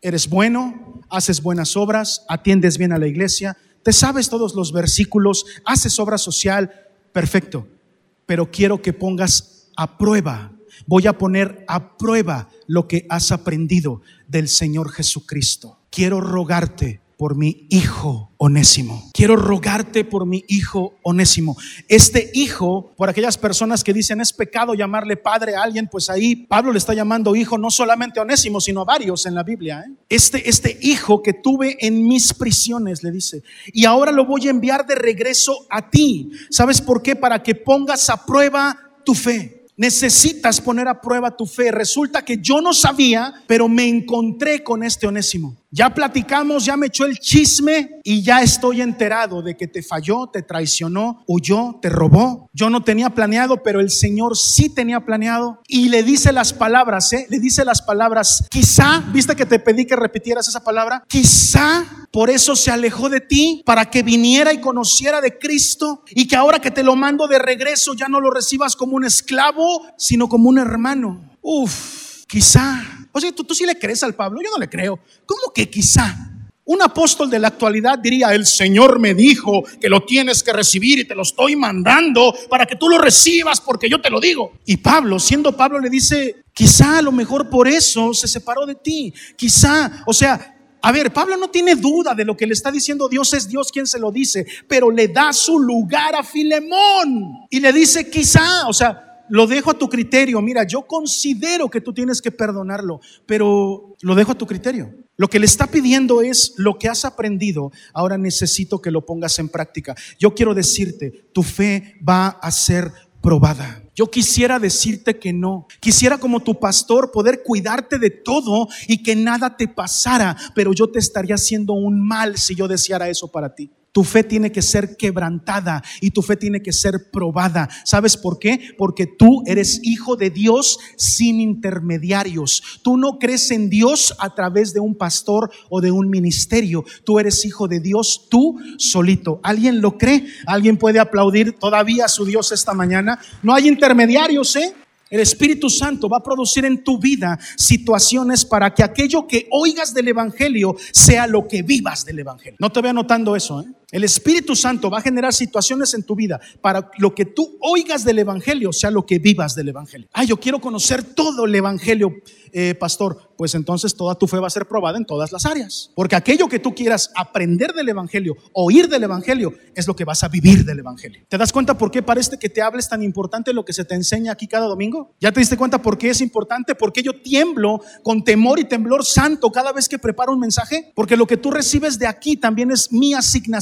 [SPEAKER 1] Eres bueno, haces buenas obras, atiendes bien a la iglesia, te sabes todos los versículos, haces obra social, perfecto. Pero quiero que pongas a prueba, voy a poner a prueba lo que has aprendido del Señor Jesucristo. Quiero rogarte por mi hijo onésimo. Quiero rogarte por mi hijo onésimo. Este hijo, por aquellas personas que dicen es pecado llamarle padre a alguien, pues ahí Pablo le está llamando hijo no solamente onésimo, sino a varios en la Biblia. ¿eh? Este, este hijo que tuve en mis prisiones, le dice, y ahora lo voy a enviar de regreso a ti. ¿Sabes por qué? Para que pongas a prueba tu fe. Necesitas poner a prueba tu fe. Resulta que yo no sabía, pero me encontré con este onésimo. Ya platicamos, ya me echó el chisme y ya estoy enterado de que te falló, te traicionó, huyó, te robó. Yo no tenía planeado, pero el Señor sí tenía planeado. Y le dice las palabras, ¿eh? Le dice las palabras, quizá, viste que te pedí que repitieras esa palabra, quizá por eso se alejó de ti, para que viniera y conociera de Cristo y que ahora que te lo mando de regreso ya no lo recibas como un esclavo, sino como un hermano. Uf, quizá o sea, ¿tú, tú sí le crees al Pablo, yo no le creo. ¿Cómo que quizá? Un apóstol de la actualidad diría, el Señor me dijo que lo tienes que recibir y te lo estoy mandando para que tú lo recibas porque yo te lo digo. Y Pablo, siendo Pablo, le dice, quizá a lo mejor por eso se separó de ti. Quizá, o sea, a ver, Pablo no tiene duda de lo que le está diciendo Dios, es Dios quien se lo dice, pero le da su lugar a Filemón y le dice, quizá, o sea, lo dejo a tu criterio. Mira, yo considero que tú tienes que perdonarlo, pero lo dejo a tu criterio. Lo que le está pidiendo es lo que has aprendido, ahora necesito que lo pongas en práctica. Yo quiero decirte, tu fe va a ser probada. Yo quisiera decirte que no. Quisiera como tu pastor poder cuidarte de todo y que nada te pasara, pero yo te estaría haciendo un mal si yo deseara eso para ti. Tu fe tiene que ser quebrantada y tu fe tiene que ser probada. ¿Sabes por qué? Porque tú eres hijo de Dios sin intermediarios. Tú no crees en Dios a través de un pastor o de un ministerio. Tú eres hijo de Dios tú solito. ¿Alguien lo cree? ¿Alguien puede aplaudir todavía a su Dios esta mañana? No hay intermediarios, ¿eh? El Espíritu Santo va a producir en tu vida situaciones para que aquello que oigas del Evangelio sea lo que vivas del Evangelio. No te voy anotando eso, ¿eh? El Espíritu Santo va a generar situaciones en tu vida para lo que tú oigas del Evangelio sea lo que vivas del Evangelio. Ah, yo quiero conocer todo el Evangelio, eh, pastor. Pues entonces toda tu fe va a ser probada en todas las áreas. Porque aquello que tú quieras aprender del Evangelio, oír del Evangelio, es lo que vas a vivir del Evangelio. ¿Te das cuenta por qué parece que te hables tan importante lo que se te enseña aquí cada domingo? ¿Ya te diste cuenta por qué es importante? Porque yo tiemblo con temor y temblor santo cada vez que preparo un mensaje. Porque lo que tú recibes de aquí también es mi asignación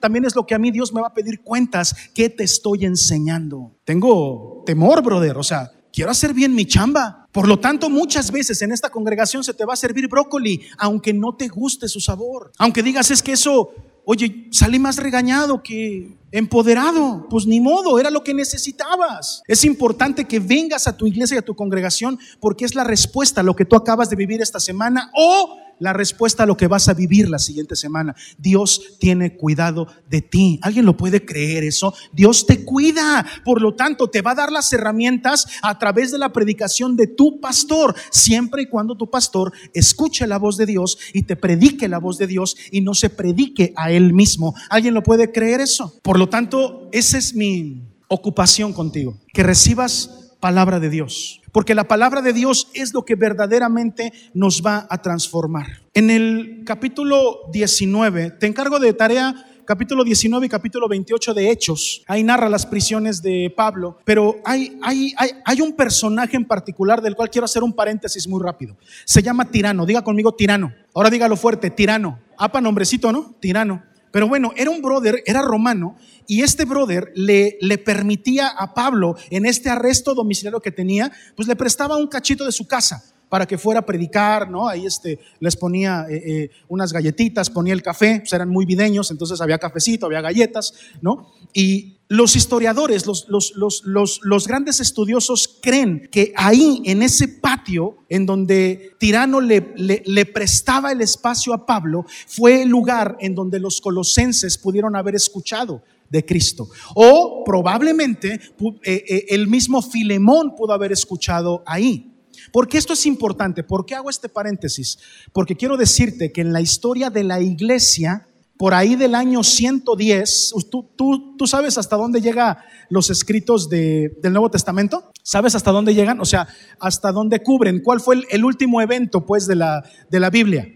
[SPEAKER 1] también es lo que a mí Dios me va a pedir cuentas. ¿Qué te estoy enseñando? Tengo temor, brother. O sea, quiero hacer bien mi chamba. Por lo tanto, muchas veces en esta congregación se te va a servir brócoli, aunque no te guste su sabor. Aunque digas es que eso, oye, salí más regañado que empoderado. Pues ni modo, era lo que necesitabas. Es importante que vengas a tu iglesia y a tu congregación porque es la respuesta a lo que tú acabas de vivir esta semana o la respuesta a lo que vas a vivir la siguiente semana. Dios tiene cuidado de ti. ¿Alguien lo puede creer eso? Dios te cuida. Por lo tanto, te va a dar las herramientas a través de la predicación de tu pastor, siempre y cuando tu pastor escuche la voz de Dios y te predique la voz de Dios y no se predique a él mismo. ¿Alguien lo puede creer eso? Lo tanto, esa es mi ocupación contigo, que recibas palabra de Dios porque la palabra de Dios es lo que verdaderamente nos va a transformar. En el capítulo 19, te encargo de tarea capítulo 19 y capítulo 28 de Hechos. Ahí narra las prisiones de Pablo, pero hay, hay, hay, hay, un personaje en particular del cual quiero hacer un paréntesis muy rápido. Se llama Tirano, diga conmigo Tirano. Ahora dígalo fuerte, Tirano. Apa, nombrecito, ¿no? Tirano. Pero bueno, era un brother, era romano, y este brother le, le permitía a Pablo, en este arresto domiciliario que tenía, pues le prestaba un cachito de su casa para que fuera a predicar, ¿no? Ahí este, les ponía eh, eh, unas galletitas, ponía el café, pues eran muy videños, entonces había cafecito, había galletas, ¿no? Y los historiadores, los, los, los, los, grandes estudiosos creen que ahí, en ese patio, en donde Tirano le, le, le, prestaba el espacio a Pablo, fue el lugar en donde los colosenses pudieron haber escuchado de Cristo. O probablemente eh, el mismo Filemón pudo haber escuchado ahí. Porque esto es importante? ¿Por qué hago este paréntesis? Porque quiero decirte que en la historia de la iglesia, por ahí del año 110, ¿tú, tú, sabes hasta dónde llegan los escritos del Nuevo Testamento? ¿Sabes hasta dónde llegan? O sea, hasta dónde cubren. ¿Cuál fue el, último evento, pues, de la, de la Biblia?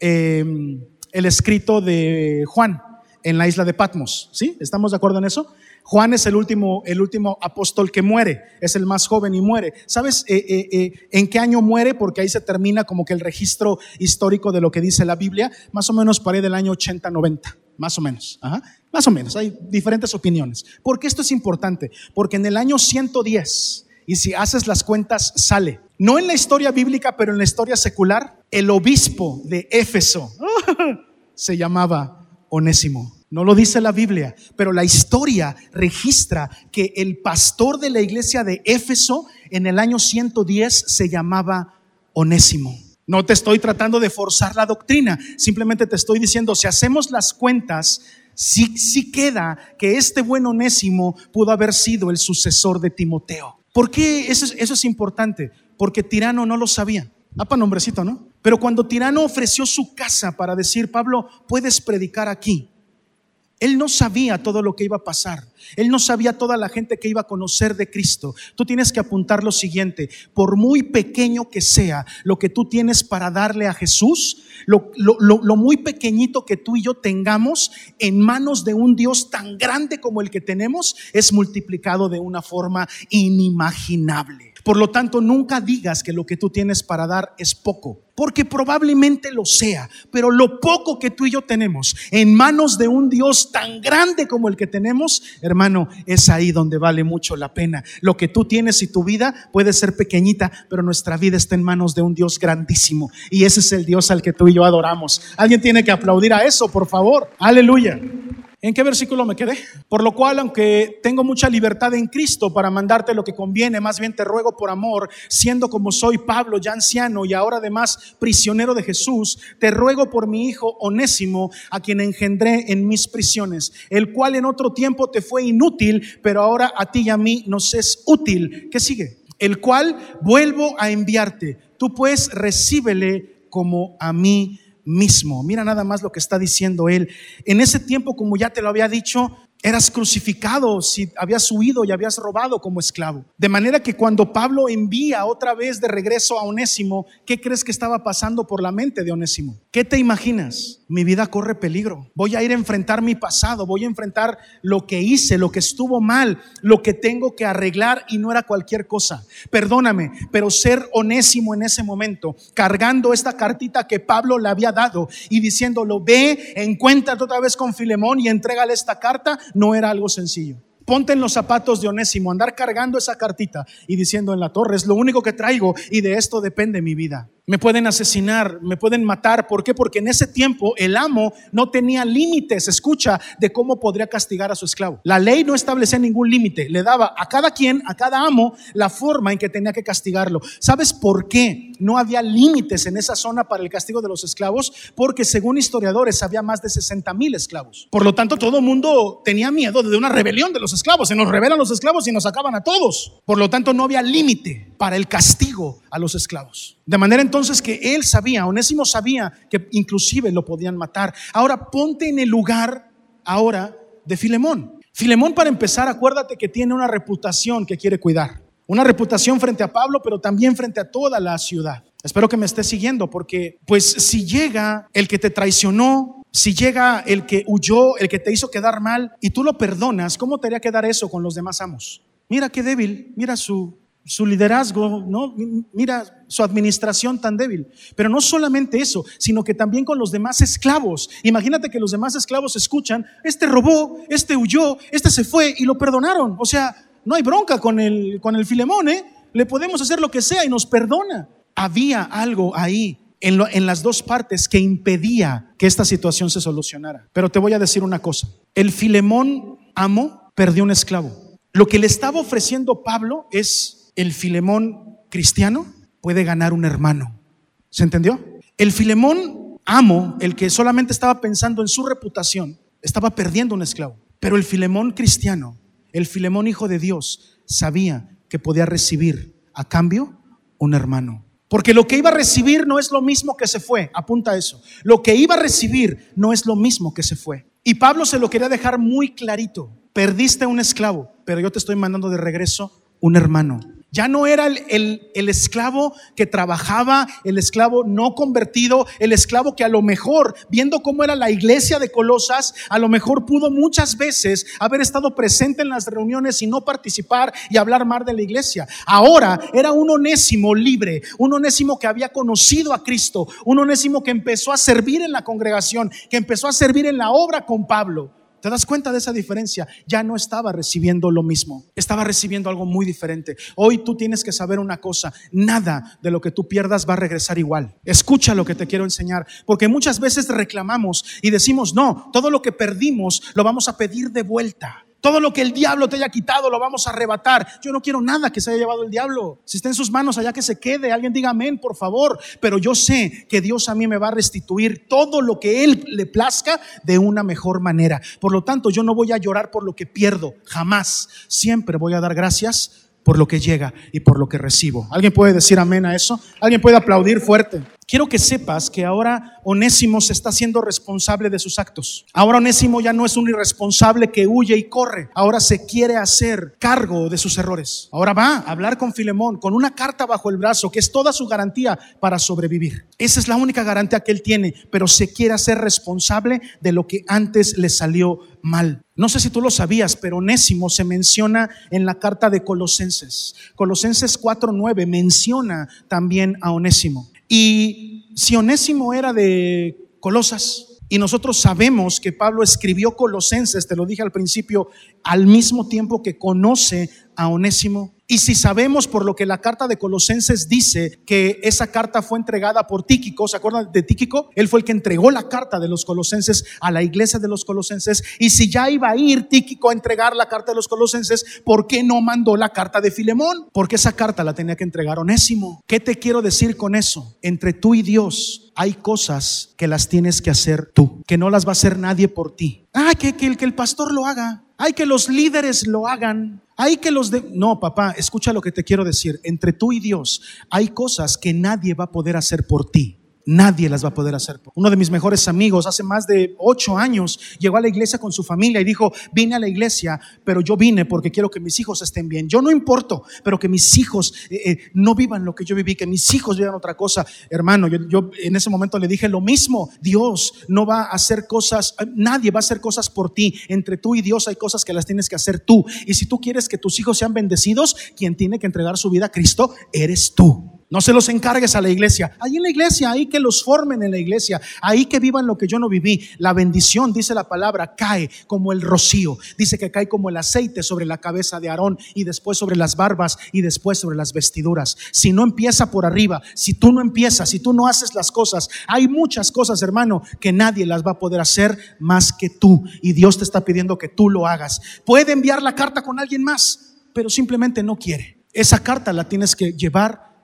[SPEAKER 1] Em, el escrito de Juan en la isla de Patmos. ¿Sí? ¿Estamos de acuerdo en eso? Juan es el último, el último apóstol que muere, es el más joven y muere. ¿Sabes eh, eh, eh, en qué año muere? Porque ahí se termina como que el registro histórico de lo que dice la Biblia, más o menos por ahí del año 80-90, más o menos. Más o menos, hay diferentes opiniones. ¿Por qué esto es importante? Porque en el año 110, y si haces las cuentas, sale. No en la historia bíblica, pero en la historia secular, el obispo de Éfeso se llamaba Onésimo. No lo dice la Biblia, pero la historia registra que el pastor de la iglesia de Éfeso en el año 110 se llamaba Onésimo. No te estoy tratando de forzar la doctrina, simplemente te estoy diciendo, si hacemos las cuentas, sí, sí queda que este buen Onésimo pudo haber sido el sucesor de Timoteo. ¿Por qué eso, eso es importante? Porque Tirano no lo sabía. Apa nombrecito, ¿no? Pero cuando Tirano ofreció su casa para decir, Pablo, puedes predicar aquí, Él no sabía todo lo que iba a pasar. Él no sabía toda la gente que iba a conocer de Cristo. Tú tienes que apuntar lo siguiente, por muy pequeño que sea lo que tú tienes para darle a Jesús, lo, muy pequeñito que tú y yo tengamos en manos de un Dios tan grande como el que tenemos, es multiplicado de una forma inimaginable. Por lo tanto, nunca digas que lo que tú tienes para dar es poco, porque probablemente lo sea, pero lo poco que tú y yo tenemos en manos de un Dios tan grande como el que tenemos, hermano, es ahí donde vale mucho la pena. Lo que tú tienes y tu vida puede ser pequeñita, pero nuestra vida está en manos de un Dios grandísimo. Y ese es el Dios al que tú y yo adoramos. Alguien tiene que aplaudir a eso, por favor. Aleluya. ¿En qué versículo me quedé? Por lo cual, aunque tengo mucha libertad en Cristo para mandarte lo que conviene, más bien te ruego por amor, siendo como soy Pablo, ya anciano y ahora además prisionero de Jesús, te ruego por mi hijo onésimo, a quien engendré en mis prisiones, el cual en otro tiempo te fue inútil, pero ahora a ti y a mí nos es útil. ¿Qué sigue? El cual vuelvo a enviarte. Tú pues recíbele como a mí mismo. Mira nada más lo que está diciendo él. En ese tiempo, como ya te lo había dicho, eras crucificado si habías huido y habías robado como esclavo. De manera que cuando Pablo envía otra vez de regreso a Onésimo, ¿qué crees que estaba pasando por la mente de Onésimo? ¿Qué te imaginas? Mi vida corre peligro. Voy a ir a enfrentar mi pasado, voy a enfrentar lo que hice, lo que estuvo mal, lo que tengo que arreglar y no era cualquier cosa. Perdóname, pero ser Onésimo en ese momento, cargando esta cartita que Pablo le había dado y diciéndolo, ve, encuéntrate otra vez con Filemón y entrégale esta carta, no era algo sencillo. Ponte en los zapatos de Onésimo, andar cargando esa cartita y diciendo en la torre, es lo único que traigo y de esto depende mi vida me pueden asesinar, me pueden matar. ¿Por qué? Porque en ese tiempo el amo no tenía límites, escucha, de cómo podría castigar a su esclavo. La ley no establecía ningún límite, le daba a cada quien, a cada amo, la forma en que tenía que castigarlo. ¿Sabes por qué no había límites en esa zona para el castigo de los esclavos? Porque según historiadores había más de 60 mil esclavos. Por lo tanto, todo el mundo tenía miedo de una rebelión de los esclavos. Se nos rebelan los esclavos y nos acaban a todos. Por lo tanto, no había límite para el castigo a los esclavos. De manera entonces que él sabía, Onésimo sabía que inclusive lo podían matar. Ahora ponte en el lugar ahora de Filemón. Filemón para empezar, acuérdate que tiene una reputación que quiere cuidar. Una reputación frente a Pablo, pero también frente a toda la ciudad. Espero que me estés siguiendo porque pues si llega el que te traicionó, si llega el que huyó, el que te hizo quedar mal y tú lo perdonas, ¿cómo te haría quedar eso con los demás amos? Mira qué débil, mira su su liderazgo, ¿no? Mira su administración tan débil. Pero no solamente eso, sino que también con los demás esclavos. Imagínate que los demás esclavos escuchan, este robó, este huyó, este se fue y lo perdonaron. O sea, no hay bronca con el, con el Filemón, ¿eh? Le podemos hacer lo que sea y nos perdona. Había algo ahí en, en las dos partes que impedía que esta situación se solucionara. Pero te voy a decir una cosa. El Filemón amo perdió un esclavo. Lo que le estaba ofreciendo Pablo es el Filemón cristiano puede ganar un hermano. ¿Se entendió? El Filemón amo, el que solamente estaba pensando en su reputación, estaba perdiendo un esclavo. Pero el Filemón cristiano, el Filemón hijo de Dios, sabía que podía recibir a cambio un hermano. Porque lo que iba a recibir no es lo mismo que se fue. Apunta eso. Lo que iba a recibir no es lo mismo que se fue. Y Pablo se lo quería dejar muy clarito. Perdiste un esclavo, pero yo te estoy mandando de regreso un hermano. Ya no era el, esclavo que trabajaba, el esclavo no convertido, el esclavo que a lo mejor, viendo cómo era la iglesia de Colosas, a lo mejor pudo muchas veces haber estado presente en las reuniones y no participar y hablar mal de la iglesia. Ahora era un onésimo libre, un onésimo que había conocido a Cristo, un onésimo que empezó a servir en la congregación, que empezó a servir en la obra con Pablo. ¿Te das cuenta de esa diferencia? Ya no estaba recibiendo lo mismo, estaba recibiendo algo muy diferente. Hoy tú tienes que saber una cosa, nada de lo que tú pierdas va a regresar igual. Escucha lo que te quiero enseñar, porque muchas veces reclamamos y decimos, no, todo lo que perdimos lo vamos a pedir de vuelta. Todo lo que el diablo te haya quitado lo vamos a arrebatar. Yo no quiero nada que se haya llevado el diablo. Si está en sus manos, allá que se quede. Alguien diga amén, por favor. Pero yo sé que Dios a mí me va a restituir todo lo que Él le plazca de una mejor manera. Por lo tanto, yo no voy a llorar por lo que pierdo. Jamás. Siempre voy a dar gracias por lo que llega y por lo que recibo. ¿Alguien puede decir amén a eso? ¿Alguien puede aplaudir fuerte? Quiero que sepas que ahora Onésimo se está haciendo responsable de sus actos. Ahora Onésimo ya no es un irresponsable que huye y corre. Ahora se quiere hacer cargo de sus errores. Ahora va a hablar con Filemón con una carta bajo el brazo que es toda su garantía para sobrevivir. Esa es la única garantía que él tiene, pero se quiere hacer responsable de lo que antes le salió mal. No sé si tú lo sabías, pero Onésimo se menciona en la carta de Colosenses. Colosenses 4:9 menciona también a Onésimo. Y si Onésimo era de Colosas, y nosotros sabemos que Pablo escribió Colosenses, te lo dije al principio, al mismo tiempo que conoce a Onésimo, y si sabemos por lo que la carta de Colosenses dice que esa carta fue entregada por Tíquico, ¿se acuerdan de Tíquico? Él fue el que entregó la carta de los Colosenses a la iglesia de los Colosenses. Y si ya iba a ir Tíquico a entregar la carta de los Colosenses, ¿por qué no mandó la carta de Filemón? Porque esa carta la tenía que entregar Onésimo. ¿Qué te quiero decir con eso? Entre tú y Dios hay cosas que las tienes que hacer tú, que no las va a hacer nadie por ti. Ah, que, que, que el pastor lo haga. Hay que los líderes lo hagan. Hay que los de... No, papá, escucha lo que te quiero decir. Entre tú y Dios hay cosas que nadie va a poder hacer por ti. Nadie las va a poder hacer. Uno de mis mejores amigos, hace más de ocho años, llegó a la iglesia con su familia y dijo, vine a la iglesia, pero yo vine porque quiero que mis hijos estén bien. Yo no importo, pero que mis hijos eh, eh, no vivan lo que yo viví, que mis hijos vivan otra cosa. Hermano, yo, yo en ese momento le dije lo mismo. Dios no va a hacer cosas, nadie va a hacer cosas por ti. Entre tú y Dios hay cosas que las tienes que hacer tú. Y si tú quieres que tus hijos sean bendecidos, quien tiene que entregar su vida a Cristo, eres tú. No se los encargues a la iglesia. Ahí en la iglesia, ahí que los formen en la iglesia, ahí que vivan lo que yo no viví. La bendición, dice la palabra, cae como el rocío. Dice que cae como el aceite sobre la cabeza de Aarón y después sobre las barbas y después sobre las vestiduras. Si no empieza por arriba, si tú no empiezas, si tú no haces las cosas, hay muchas cosas, hermano, que nadie las va a poder hacer más que tú. Y Dios te está pidiendo que tú lo hagas. Puede enviar la carta con alguien más, pero simplemente no quiere. Esa carta la tienes que llevar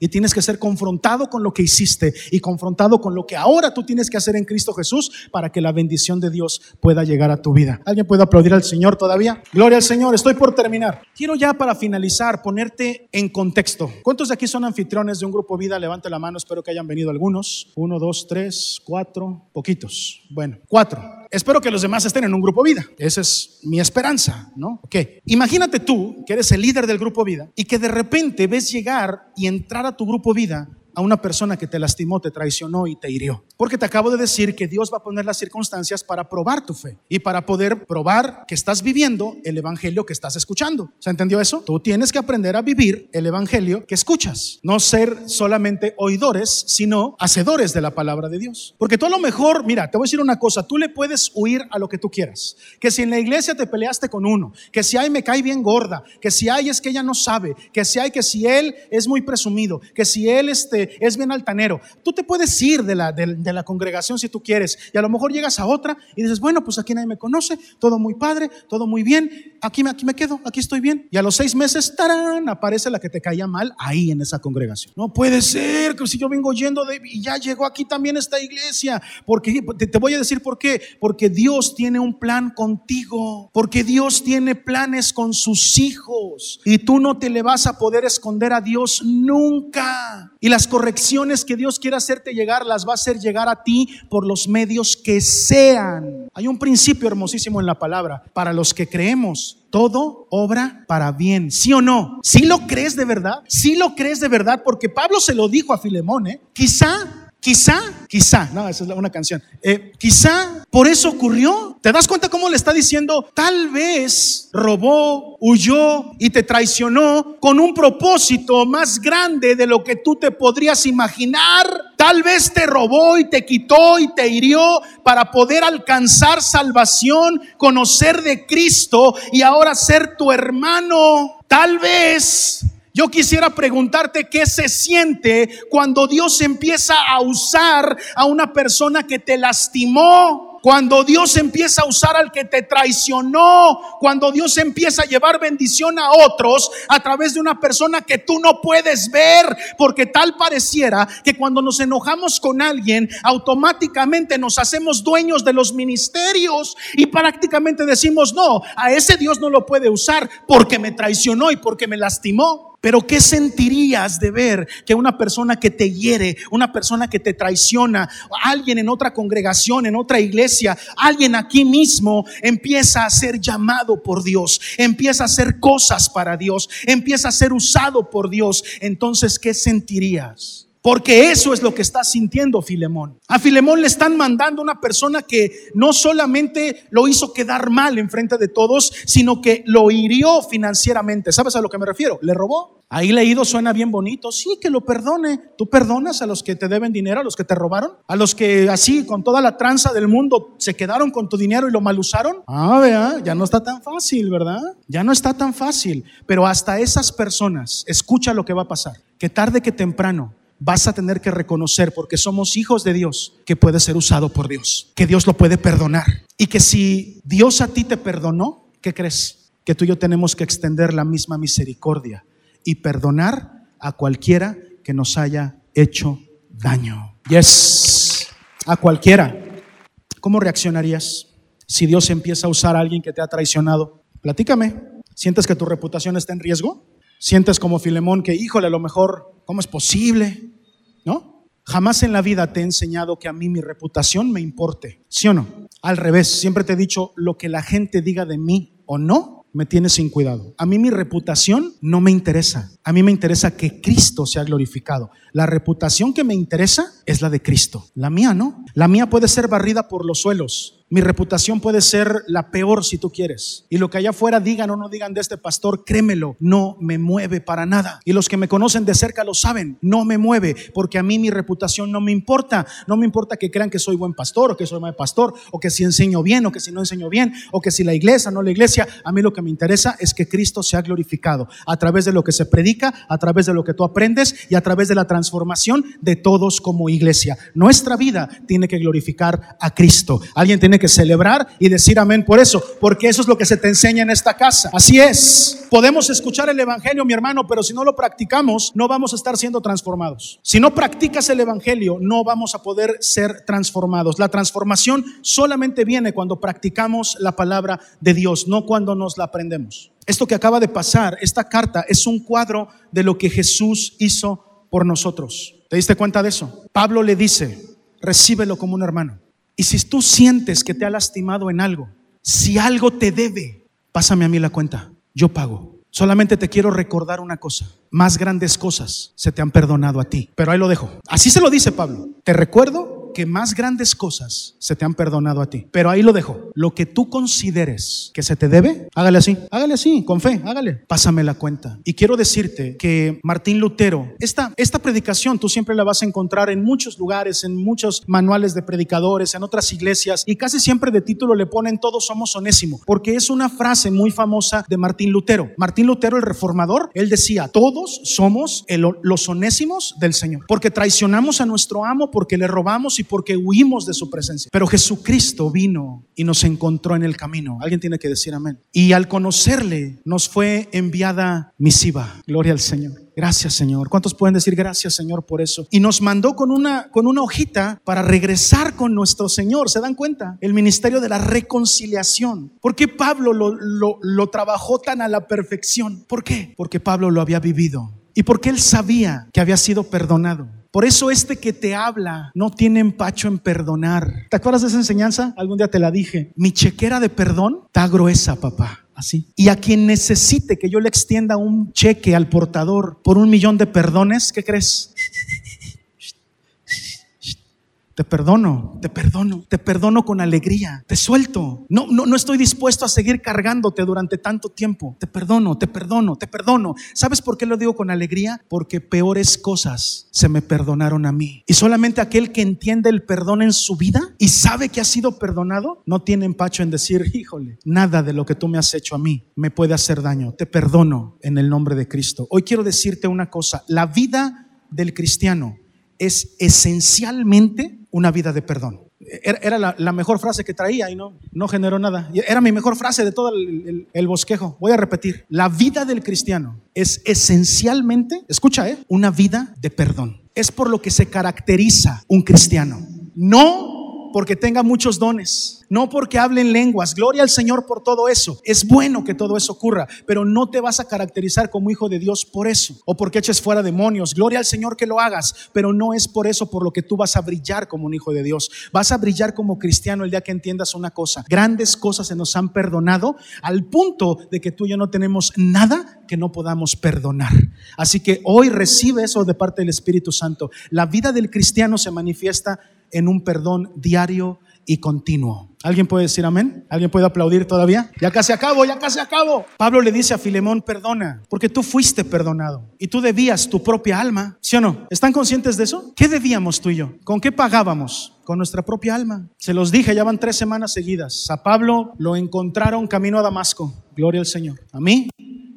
[SPEAKER 1] Y tienes que ser confrontado con lo que hiciste y confrontado con lo que ahora tú tienes que hacer en Cristo Jesús para que la bendición de Dios pueda llegar a tu vida. ¿Alguien puede aplaudir al Señor todavía? Gloria al Señor, estoy por terminar. Quiero ya para finalizar ponerte en contexto. ¿Cuántos de aquí son anfitriones de un grupo vida? Levante la mano, espero que hayan venido algunos. Uno, dos, tres, cuatro, poquitos. Bueno, cuatro. Espero que los demás estén en un grupo vida. Esa es mi esperanza, ¿no? Ok. Imagínate tú que eres el líder del grupo vida y que de repente ves llegar y entrar a tu grupo vida a una persona que te lastimó, te traicionó y te hirió. Porque te acabo de decir que Dios va a poner las circunstancias para probar tu fe y para poder probar que estás viviendo el evangelio que estás escuchando. ¿Se entendió eso? Tú tienes que aprender a vivir el evangelio que escuchas, no ser solamente oidores, sino hacedores de la palabra de Dios. Porque tú a lo mejor, mira, te voy a decir una cosa, tú le puedes huir a lo que tú quieras. Que si en la iglesia te peleaste con uno, que si hay me cae bien gorda, que si hay es que ella no sabe, que si hay que si él es muy presumido, que si él este es bien altanero. Tú te puedes ir de la, de, la congregación si tú quieres y a lo mejor llegas a otra y dices, bueno, pues aquí nadie me conoce, todo muy padre, todo muy bien, aquí me, aquí me quedo, aquí estoy bien. Y a los seis meses, tarán, aparece la que te caía mal ahí en esa congregación. No puede ser que si yo vengo yendo y ya llegó aquí también esta iglesia, porque te, te voy a decir por qué, porque Dios tiene un plan contigo, porque Dios tiene planes con sus hijos y tú no te le vas a poder esconder a Dios nunca. Y las correcciones que Dios quiere hacerte llegar las va a hacer llegar a ti por los medios que sean. Hay un principio hermosísimo en la palabra. Para los que creemos, todo obra para bien. ¿Sí o no? ¿Sí lo crees de verdad? ¿Sí lo crees de verdad? Porque Pablo se lo dijo a Filemón, ¿eh? Quizá Quizá, quizá, no, esa es una canción. Eh, quizá por eso ocurrió. ¿Te das cuenta cómo le está diciendo? Tal vez robó, huyó y te traicionó con un propósito más grande de lo que tú te podrías imaginar. Tal vez te robó y te quitó y te hirió para poder alcanzar salvación, conocer de Cristo y ahora ser tu hermano. Tal vez yo quisiera preguntarte qué se siente cuando Dios empieza a usar a una persona que te lastimó cuando Dios empieza a usar al que te traicionó, cuando Dios empieza a llevar bendición a otros a través de una persona que tú no puedes ver, porque tal pareciera que cuando nos enojamos con alguien, automáticamente nos hacemos dueños de los ministerios y prácticamente decimos, no, a ese Dios no lo puede usar porque me traicionó y porque me lastimó. Pero ¿qué sentirías de ver que una persona que te hiere, una persona que te traiciona, alguien en otra congregación, en otra iglesia, alguien aquí mismo empieza a ser llamado por Dios, empieza a hacer cosas para Dios, empieza a ser usado por Dios? Entonces, ¿qué sentirías? Porque eso es lo que está sintiendo Filemón. A Filemón le están mandando una persona que no solamente lo hizo quedar mal en frente de todos, sino que lo hirió financieramente. ¿Sabes a lo que me refiero? Le robó. Ahí leído suena bien bonito. Sí, que lo perdone. ¿Tú perdonas a los que te deben dinero, a los que te robaron? ¿A los que así, con toda la tranza del mundo, se quedaron con tu dinero y lo mal usaron? Ah, vea, ya no está tan fácil, ¿verdad? Ya no está tan fácil. Pero hasta esas personas, escucha lo que va a pasar. Que tarde que temprano vas a tener que reconocer, porque somos hijos de Dios, que puede ser usado por Dios, que Dios lo puede perdonar. Y que si Dios a ti te perdonó, ¿qué crees? Que tú y yo tenemos que extender la misma misericordia y perdonar a cualquiera que nos haya hecho daño. Yes, a cualquiera. ¿Cómo reaccionarías si Dios empieza a usar a alguien que te ha traicionado? Platícame. ¿Sientes que tu reputación está en riesgo? ¿Sientes como Filemón que, híjole, a lo mejor, ¿cómo es posible? Jamás en la vida te he enseñado que a mí mi reputación me importe. ¿Sí o no? Al revés, siempre te he dicho lo que la gente diga de mí o no, me tiene sin cuidado. A mí mi reputación no me interesa. A mí me interesa que Cristo sea glorificado. La reputación que me interesa es la de Cristo. La mía no. La mía puede ser barrida por los suelos. Mi reputación puede ser la peor si tú quieres. Y lo que allá afuera digan o no digan de este pastor, créemelo, no me mueve para nada. Y los que me conocen de cerca lo saben, no me mueve, porque a mí mi reputación no me importa. No me importa que crean que soy buen pastor o que soy mal pastor, o que si enseño bien o que si no enseño bien, o que si la iglesia no la iglesia. A mí lo que me interesa es que Cristo sea glorificado a través de lo que se predica, a través de lo que tú aprendes y a través de la transformación de todos como iglesia. Nuestra vida tiene que glorificar a Cristo. Alguien tiene que celebrar y decir amén por eso, porque eso es lo que se te enseña en esta casa. Así es. Podemos escuchar el Evangelio, mi hermano, pero si no lo practicamos, no vamos a estar siendo transformados. Si no practicas el Evangelio, no vamos a poder ser transformados. La transformación solamente viene cuando practicamos la palabra de Dios, no cuando nos la aprendemos. Esto que acaba de pasar, esta carta, es un cuadro de lo que Jesús hizo por nosotros. ¿Te diste cuenta de eso? Pablo le dice, recíbelo como un hermano. Y si tú sientes que te ha lastimado en algo, si algo te debe, pásame a mí la cuenta, yo pago. Solamente te quiero recordar una cosa, más grandes cosas se te han perdonado a ti, pero ahí lo dejo. Así se lo dice Pablo. Te recuerdo que más grandes cosas se te han perdonado a ti. Pero ahí lo dejo. Lo que tú consideres que se te debe, hágale así, hágale así, con fe, hágale. Pásame la cuenta. Y quiero decirte que Martín Lutero, esta, esta predicación tú siempre la vas a encontrar en muchos lugares, en muchos manuales de predicadores, en otras iglesias, y casi siempre de título le ponen todos somos onésimo, porque es una frase muy famosa de Martín Lutero. Martín Lutero, el reformador, él decía, todos somos los onésimos del Señor, porque traicionamos a nuestro amo, porque le robamos y porque huimos de su presencia. Pero Jesucristo vino y nos encontró en el camino. Alguien tiene que decir amén. Y al conocerle nos fue enviada misiva. Gloria al Señor. Gracias, Señor. ¿Cuántos pueden decir gracias, Señor, por eso? Y nos mandó con una, con una hojita para regresar con nuestro Señor. ¿Se dan cuenta? El ministerio de la reconciliación. ¿Por qué Pablo lo, lo, lo trabajó tan a la perfección? ¿Por qué? Porque Pablo lo había vivido. Y porque él sabía que había sido perdonado. Por eso este que te habla no tiene empacho en perdonar. ¿Te acuerdas de esa enseñanza? Algún día te la dije. Mi chequera de perdón está gruesa, papá. Así. Y a quien necesite que yo le extienda un cheque al portador por un millón de perdones, ¿qué crees? Te perdono, te perdono, te perdono con alegría, te suelto. No, no, no estoy dispuesto a seguir cargándote durante tanto tiempo. Te perdono, te perdono, te perdono. ¿Sabes por qué lo digo con alegría? Porque peores cosas se me perdonaron a mí. Y solamente aquel que entiende el perdón en su vida y sabe que ha sido perdonado, no tiene empacho en decir, híjole, nada de lo que tú me has hecho a mí me puede hacer daño. Te perdono en el nombre de Cristo. Hoy quiero decirte una cosa, la vida del cristiano es esencialmente una vida de perdón. Era la, mejor frase que traía y no, no generó nada. Era mi mejor frase de todo el, bosquejo. Voy a repetir. La vida del cristiano es esencialmente, escucha, ¿eh? una vida de perdón. Es por lo que se caracteriza un cristiano. No porque tenga muchos dones, no porque hablen lenguas. Gloria al Señor por todo eso. Es bueno que todo eso ocurra, pero no te vas a caracterizar como hijo de Dios por eso o porque eches fuera demonios. Gloria al Señor que lo hagas, pero no es por eso por lo que tú vas a brillar como un hijo de Dios. Vas a brillar como cristiano el día que entiendas una cosa. Grandes cosas se nos han perdonado al punto de que tú y yo no tenemos nada que no podamos perdonar. Así que hoy recibe eso de parte del Espíritu Santo. La vida del cristiano se manifiesta en un perdón diario y continuo. ¿Alguien puede decir amén? ¿Alguien puede aplaudir todavía? Ya casi acabo, ya casi acabo. Pablo le dice a Filemón, perdona, porque tú fuiste perdonado y tú debías tu propia alma, ¿sí o no? ¿Están conscientes de eso? ¿Qué debíamos tú y yo? ¿Con qué pagábamos? Con nuestra propia alma. Se los dije, ya van tres semanas seguidas. A Pablo lo encontraron camino a Damasco. Gloria al Señor. A mí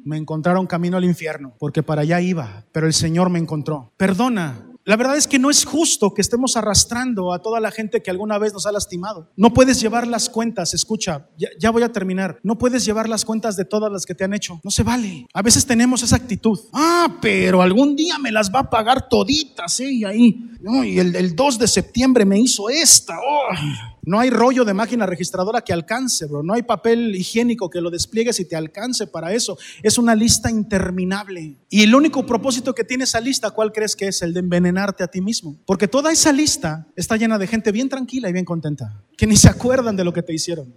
[SPEAKER 1] me encontraron camino al infierno, porque para allá iba, pero el Señor me encontró. Perdona la verdad es que no es justo que estemos arrastrando a toda la gente que alguna vez nos ha lastimado. No puedes llevar las cuentas, escucha, ya, voy a terminar. No puedes llevar las cuentas de todas las que te han hecho. No se vale. A veces tenemos esa actitud. Ah, pero algún día me las va a pagar toditas, ¿eh? Y ahí, no, y el, el 2 de septiembre me hizo esta. Oh. No hay rollo de máquina registradora que alcance, bro. No hay papel higiénico que lo despliegues y te alcance para eso. Es una lista interminable. Y el único propósito que tiene esa lista, ¿cuál crees que es? El de envenenarte a ti mismo. Porque toda esa lista está llena de gente bien tranquila y bien contenta, que ni se acuerdan de lo que te hicieron.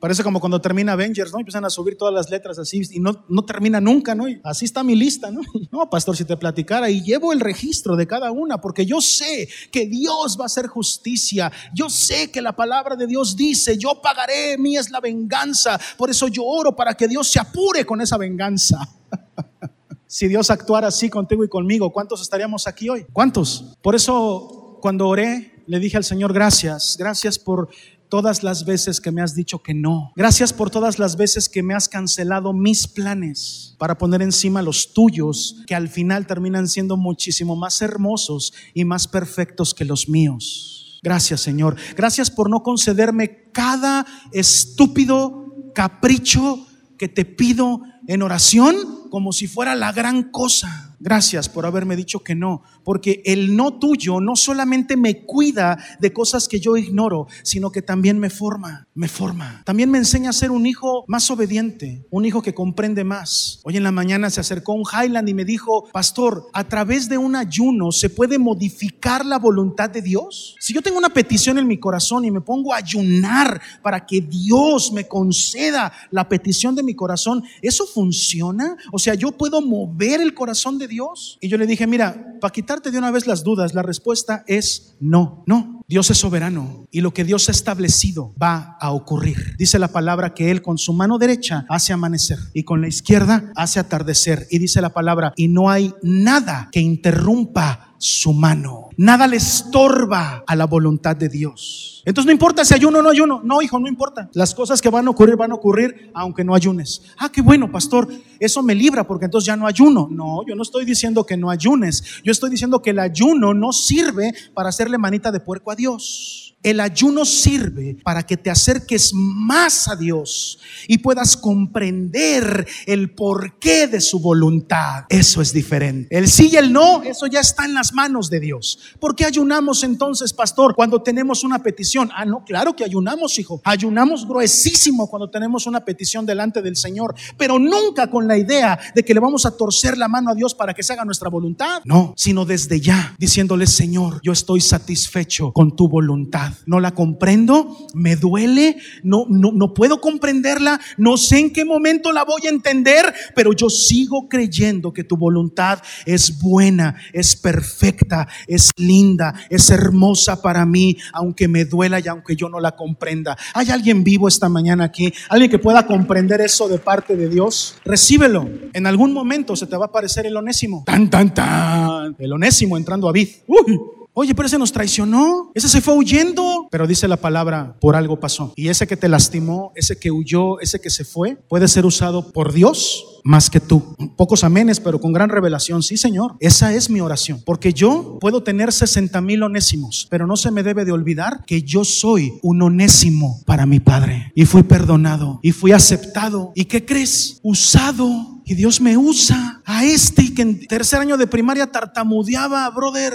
[SPEAKER 1] Parece como cuando termina Avengers, ¿no? Empiezan a subir todas las letras así y no, no termina nunca, ¿no? así está mi lista, ¿no? No, pastor, si te platicara y llevo el registro de cada una, porque yo sé que Dios va a hacer justicia. Yo sé que la palabra de Dios dice, yo pagaré, mía es la venganza. Por eso yo oro para que Dios se apure con esa venganza. si Dios actuara así contigo y conmigo, ¿cuántos estaríamos aquí hoy? ¿Cuántos? Por eso cuando oré, le dije al Señor, gracias, gracias por todas las veces que me has dicho que no. Gracias por todas las veces que me has cancelado mis planes para poner encima los tuyos, que al final terminan siendo muchísimo más hermosos y más perfectos que los míos. Gracias Señor. Gracias por no concederme cada estúpido capricho que te pido en oración como si fuera la gran cosa. Gracias por haberme dicho que no, porque el no tuyo no solamente me cuida de cosas que yo ignoro, sino que también me forma, me forma. También me enseña a ser un hijo más obediente, un hijo que comprende más. Hoy en la mañana se acercó un Highland y me dijo, pastor, a través de un ayuno se puede modificar la voluntad de Dios. Si yo tengo una petición en mi corazón y me pongo a ayunar para que Dios me conceda la petición de mi corazón, ¿eso funciona? O sea, yo puedo mover el corazón de Dios? Y yo le dije, mira, para quitarte de una vez las dudas, la respuesta es no, no. Dios es soberano y lo que Dios ha establecido va a ocurrir. Dice la palabra que Él con su mano derecha hace amanecer y con la izquierda hace atardecer. Y dice la palabra, y no hay nada que interrumpa su mano. Nada le estorba a la voluntad de Dios. Entonces no importa si ayuno o no ayuno. No, hijo, no importa. Las cosas que van a ocurrir van a ocurrir aunque no ayunes. Ah, qué bueno, pastor. Eso me libra porque entonces ya no ayuno. No, yo no estoy diciendo que no ayunes. Yo estoy diciendo que el ayuno no sirve para hacerle manita de puerco a Dios. Dios. El ayuno sirve para que te acerques más a Dios y puedas comprender el porqué de su voluntad. Eso es diferente. El sí y el no, eso ya está en las manos de Dios. ¿Por qué ayunamos entonces, pastor, cuando tenemos una petición? Ah, no, claro que ayunamos, hijo. Ayunamos gruesísimo cuando tenemos una petición delante del Señor, pero nunca con la idea de que le vamos a torcer la mano a Dios para que se haga nuestra voluntad. No, sino desde ya, diciéndole, Señor, yo estoy satisfecho con tu voluntad no la comprendo, me duele, no, no, no puedo comprenderla, no sé en qué momento la voy a entender, pero yo sigo creyendo que tu voluntad es buena, es perfecta, es linda, es hermosa para mí, aunque me duela y aunque yo no la comprenda. ¿Hay alguien vivo esta mañana aquí? ¿Alguien que pueda comprender eso de parte de Dios? Recíbelo. En algún momento se te va a aparecer el onésimo. Tan, tan, tan. El onésimo entrando a vid. Uy. Oye, pero ese nos traicionó, ese se fue huyendo. Pero dice la palabra, por algo pasó. Y ese que te lastimó, ese que huyó, ese que se fue, puede ser usado por Dios más que tú. Pocos amenes, pero con gran revelación. Sí, Señor. Esa es mi oración. Porque yo puedo tener 60 mil onésimos, pero no se me debe de olvidar que yo soy un onésimo para mi Padre. Y fui perdonado y fui aceptado. ¿Y qué crees? Usado y Dios me usa a este que en tercer año de primaria tartamudeaba, brother.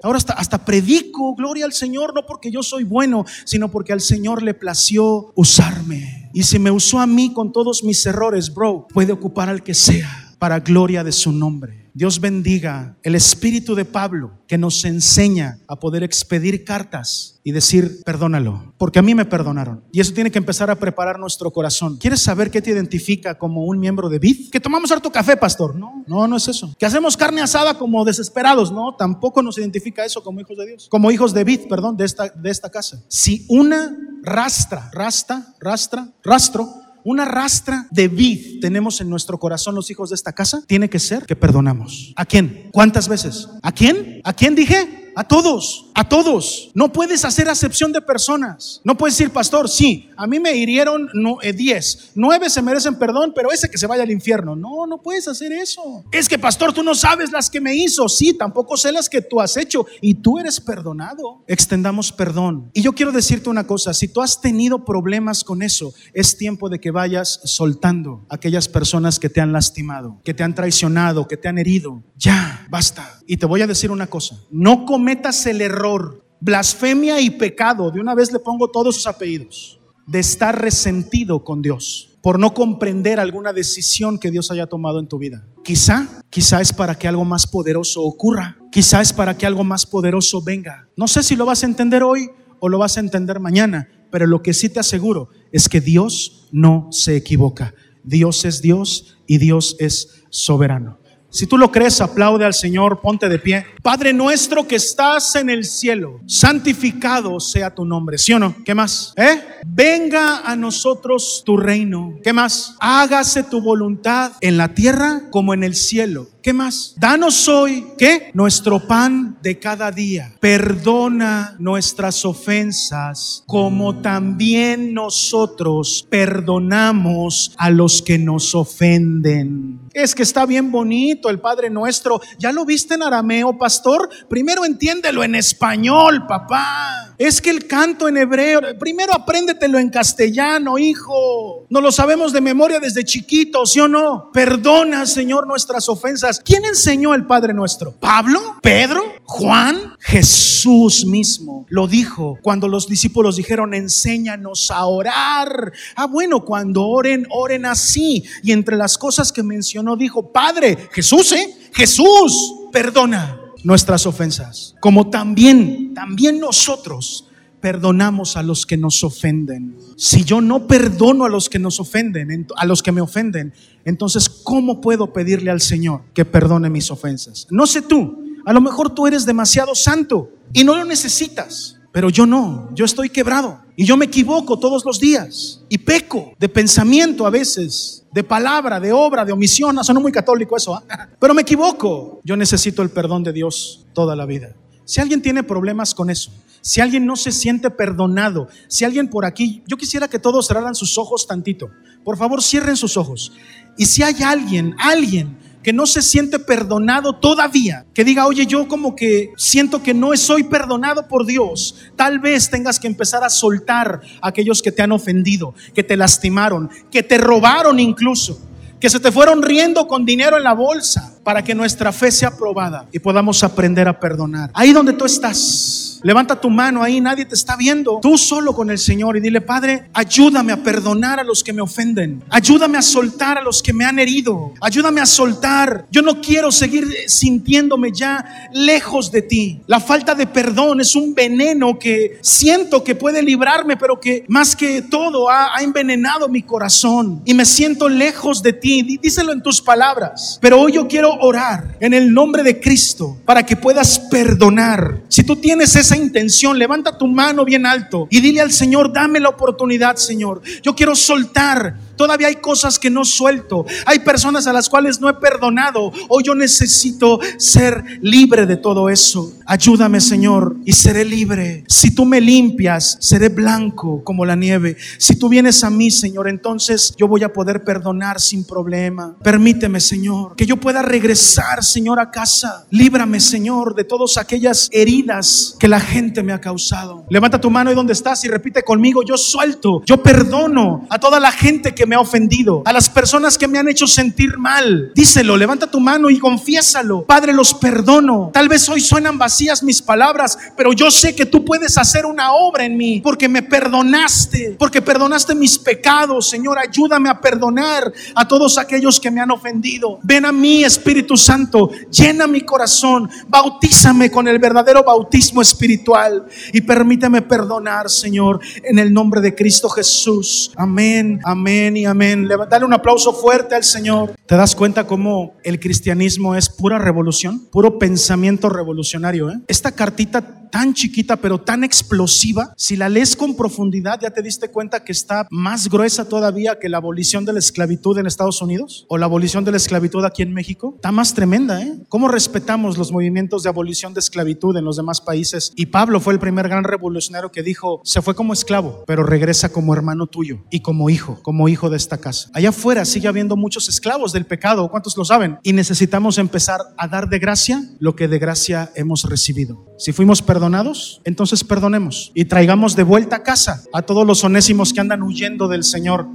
[SPEAKER 1] Ahora hasta, hasta predico, gloria al Señor, no porque yo soy bueno, sino porque al Señor le plació usarme. Y si me usó a mí con todos mis errores, bro, puede ocupar al que sea para gloria de su nombre. Dios bendiga el espíritu de Pablo que nos enseña a poder expedir cartas y decir, perdónalo, porque a mí me perdonaron. Y eso tiene que empezar a preparar nuestro corazón. ¿Quieres saber qué te identifica como un miembro de BID? Que tomamos harto café, pastor. No, no, no es eso. Que hacemos carne asada como desesperados. No, tampoco nos identifica eso como hijos de Dios. Como hijos de BID, perdón, de esta, de esta casa. Si una rastra, rasta, rastra, rastro, una rastra de vid tenemos en nuestro corazón los hijos de esta casa, tiene que ser que perdonamos. ¿A quién? ¿Cuántas veces? ¿A quién? ¿A quién dije? A todos, a todos. No puedes hacer acepción de personas. No puedes decir, pastor, sí, a mí me hirieron 10, eh, nueve se merecen perdón, pero ese que se vaya al infierno. No, no puedes hacer eso. Es que, pastor, tú no sabes las que me hizo. Sí, tampoco sé las que tú has hecho y tú eres perdonado. Extendamos perdón. Y yo quiero decirte una cosa, si tú has tenido problemas con eso, es tiempo de que vayas soltando a aquellas personas que te han lastimado, que te han traicionado, que te han herido. Ya, basta. Y te voy a decir una cosa, no cometas el error, blasfemia y pecado, de una vez le pongo todos sus apellidos, de estar resentido con Dios por no comprender alguna decisión que Dios haya tomado en tu vida. Quizá, quizá es para que algo más poderoso ocurra, quizá es para que algo más poderoso venga. No sé si lo vas a entender hoy o lo vas a entender mañana, pero lo que sí te aseguro es que Dios no se equivoca. Dios es Dios y Dios es soberano. Si tú lo crees, aplaude al Señor, ponte de pie. Padre nuestro que estás en el cielo, santificado sea tu nombre. ¿Sí o no? ¿Qué más? ¿Eh? Venga a nosotros tu reino. ¿Qué más? Hágase tu voluntad en la tierra como en el cielo. ¿Qué más? Danos hoy, ¿qué? Nuestro pan de cada día. Perdona nuestras ofensas como también nosotros perdonamos a los que nos ofenden. Es que está bien bonito el Padre nuestro. ¿Ya lo viste en arameo, pastor? Primero entiéndelo en español, papá. Es que el canto en hebreo, primero apréndetelo en castellano, hijo. No lo sabemos de memoria desde chiquitos, ¿sí o no? Perdona, Señor, nuestras ofensas. ¿Quién enseñó el Padre nuestro? ¿Pablo? ¿Pedro? ¿Juan? Jesús mismo lo dijo cuando los discípulos dijeron, enséñanos a orar. Ah, bueno, cuando oren, oren así. Y entre las cosas que mencionó, dijo, Padre, Jesús, ¿eh? Jesús, perdona nuestras ofensas, como también, también nosotros perdonamos a los que nos ofenden. Si yo no perdono a los que nos ofenden, a los que me ofenden, entonces ¿cómo puedo pedirle al Señor que perdone mis ofensas? No sé tú, a lo mejor tú eres demasiado santo y no lo necesitas, pero yo no, yo estoy quebrado y yo me equivoco todos los días y peco de pensamiento a veces, de palabra, de obra, de omisión. No, no muy católico eso, ¿ah? pero me equivoco. Yo necesito el perdón de Dios toda la vida. Si alguien tiene problemas con eso, si alguien no se siente perdonado, si alguien por aquí, yo quisiera que todos cerraran sus ojos tantito. Por favor, cierren sus ojos. Y si hay alguien, alguien que no se siente perdonado todavía, que diga, oye, yo como que siento que no soy perdonado por Dios, tal vez tengas que empezar a soltar a aquellos que te han ofendido, que te lastimaron, que te robaron incluso, que se te fueron riendo con dinero en la bolsa, para que nuestra fe sea probada y podamos aprender a perdonar. Ahí donde tú estás Levanta tu mano ahí, nadie te está viendo. Tú solo con el Señor y dile, Padre, ayúdame a perdonar a los que me ofenden. Ayúdame a soltar a los que me han herido. Ayúdame a soltar. Yo no quiero seguir sintiéndome ya lejos de ti. La falta de perdón es un veneno que siento que puede librarme, pero que más que todo ha, ha envenenado mi corazón. Y me siento lejos de ti. Díselo en tus palabras. Pero hoy yo quiero orar en el nombre de Cristo para que puedas perdonar. Si tú tienes esa intención, levanta tu mano bien alto y dile al Señor, dame la oportunidad, Señor. Yo quiero soltar Todavía hay cosas que no suelto. Hay personas a las cuales no he perdonado. Hoy yo necesito ser libre de todo eso. Ayúdame, Señor, y seré libre. Si tú me limpias, seré blanco como la nieve. Si tú vienes a mí, Señor, entonces yo voy a poder perdonar sin problema. Permíteme, Señor, que yo pueda regresar, Señor, a casa. Líbrame, Señor, de todas aquellas heridas que la gente me ha causado. Levanta tu mano y donde estás y repite conmigo, yo suelto, yo perdono a toda la gente que me ha ofendido, a las personas que me han hecho sentir mal. Díselo, levanta tu mano y confiésalo. Padre, los perdono. Tal vez hoy suenan vacías mis palabras, pero yo sé que tú puedes hacer una obra en mí porque me perdonaste, porque perdonaste mis pecados. Señor, ayúdame a perdonar a todos aquellos que me han ofendido. Ven a mí, Espíritu Santo, llena mi corazón, bautízame con el verdadero bautismo espiritual y permíteme perdonar, Señor, en el nombre de Cristo Jesús. Amén, amén y amén. Dale un aplauso fuerte al Señor. ¿Te das cuenta cómo el cristianismo es pura revolución? Puro pensamiento revolucionario. ¿eh? Esta cartita tan chiquita pero tan explosiva, si la lees con profundidad ya te diste cuenta que está más gruesa todavía que la abolición de la esclavitud en Estados Unidos o la abolición de la esclavitud aquí en México. Está más tremenda, ¿eh? ¿Cómo respetamos los movimientos de abolición de esclavitud en los demás países? Y Pablo fue el primer gran revolucionario que dijo, se fue como esclavo, pero regresa como hermano tuyo y como hijo, como hijo de esta casa. Allá afuera sigue habiendo muchos esclavos del pecado, ¿cuántos lo saben? Y necesitamos empezar a dar de gracia lo que de gracia hemos recibido. Si fuimos perdonados, entonces perdonemos y traigamos de vuelta a casa a todos los onésimos que andan huyendo del Señor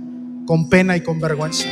[SPEAKER 1] con pena y con vergüenza.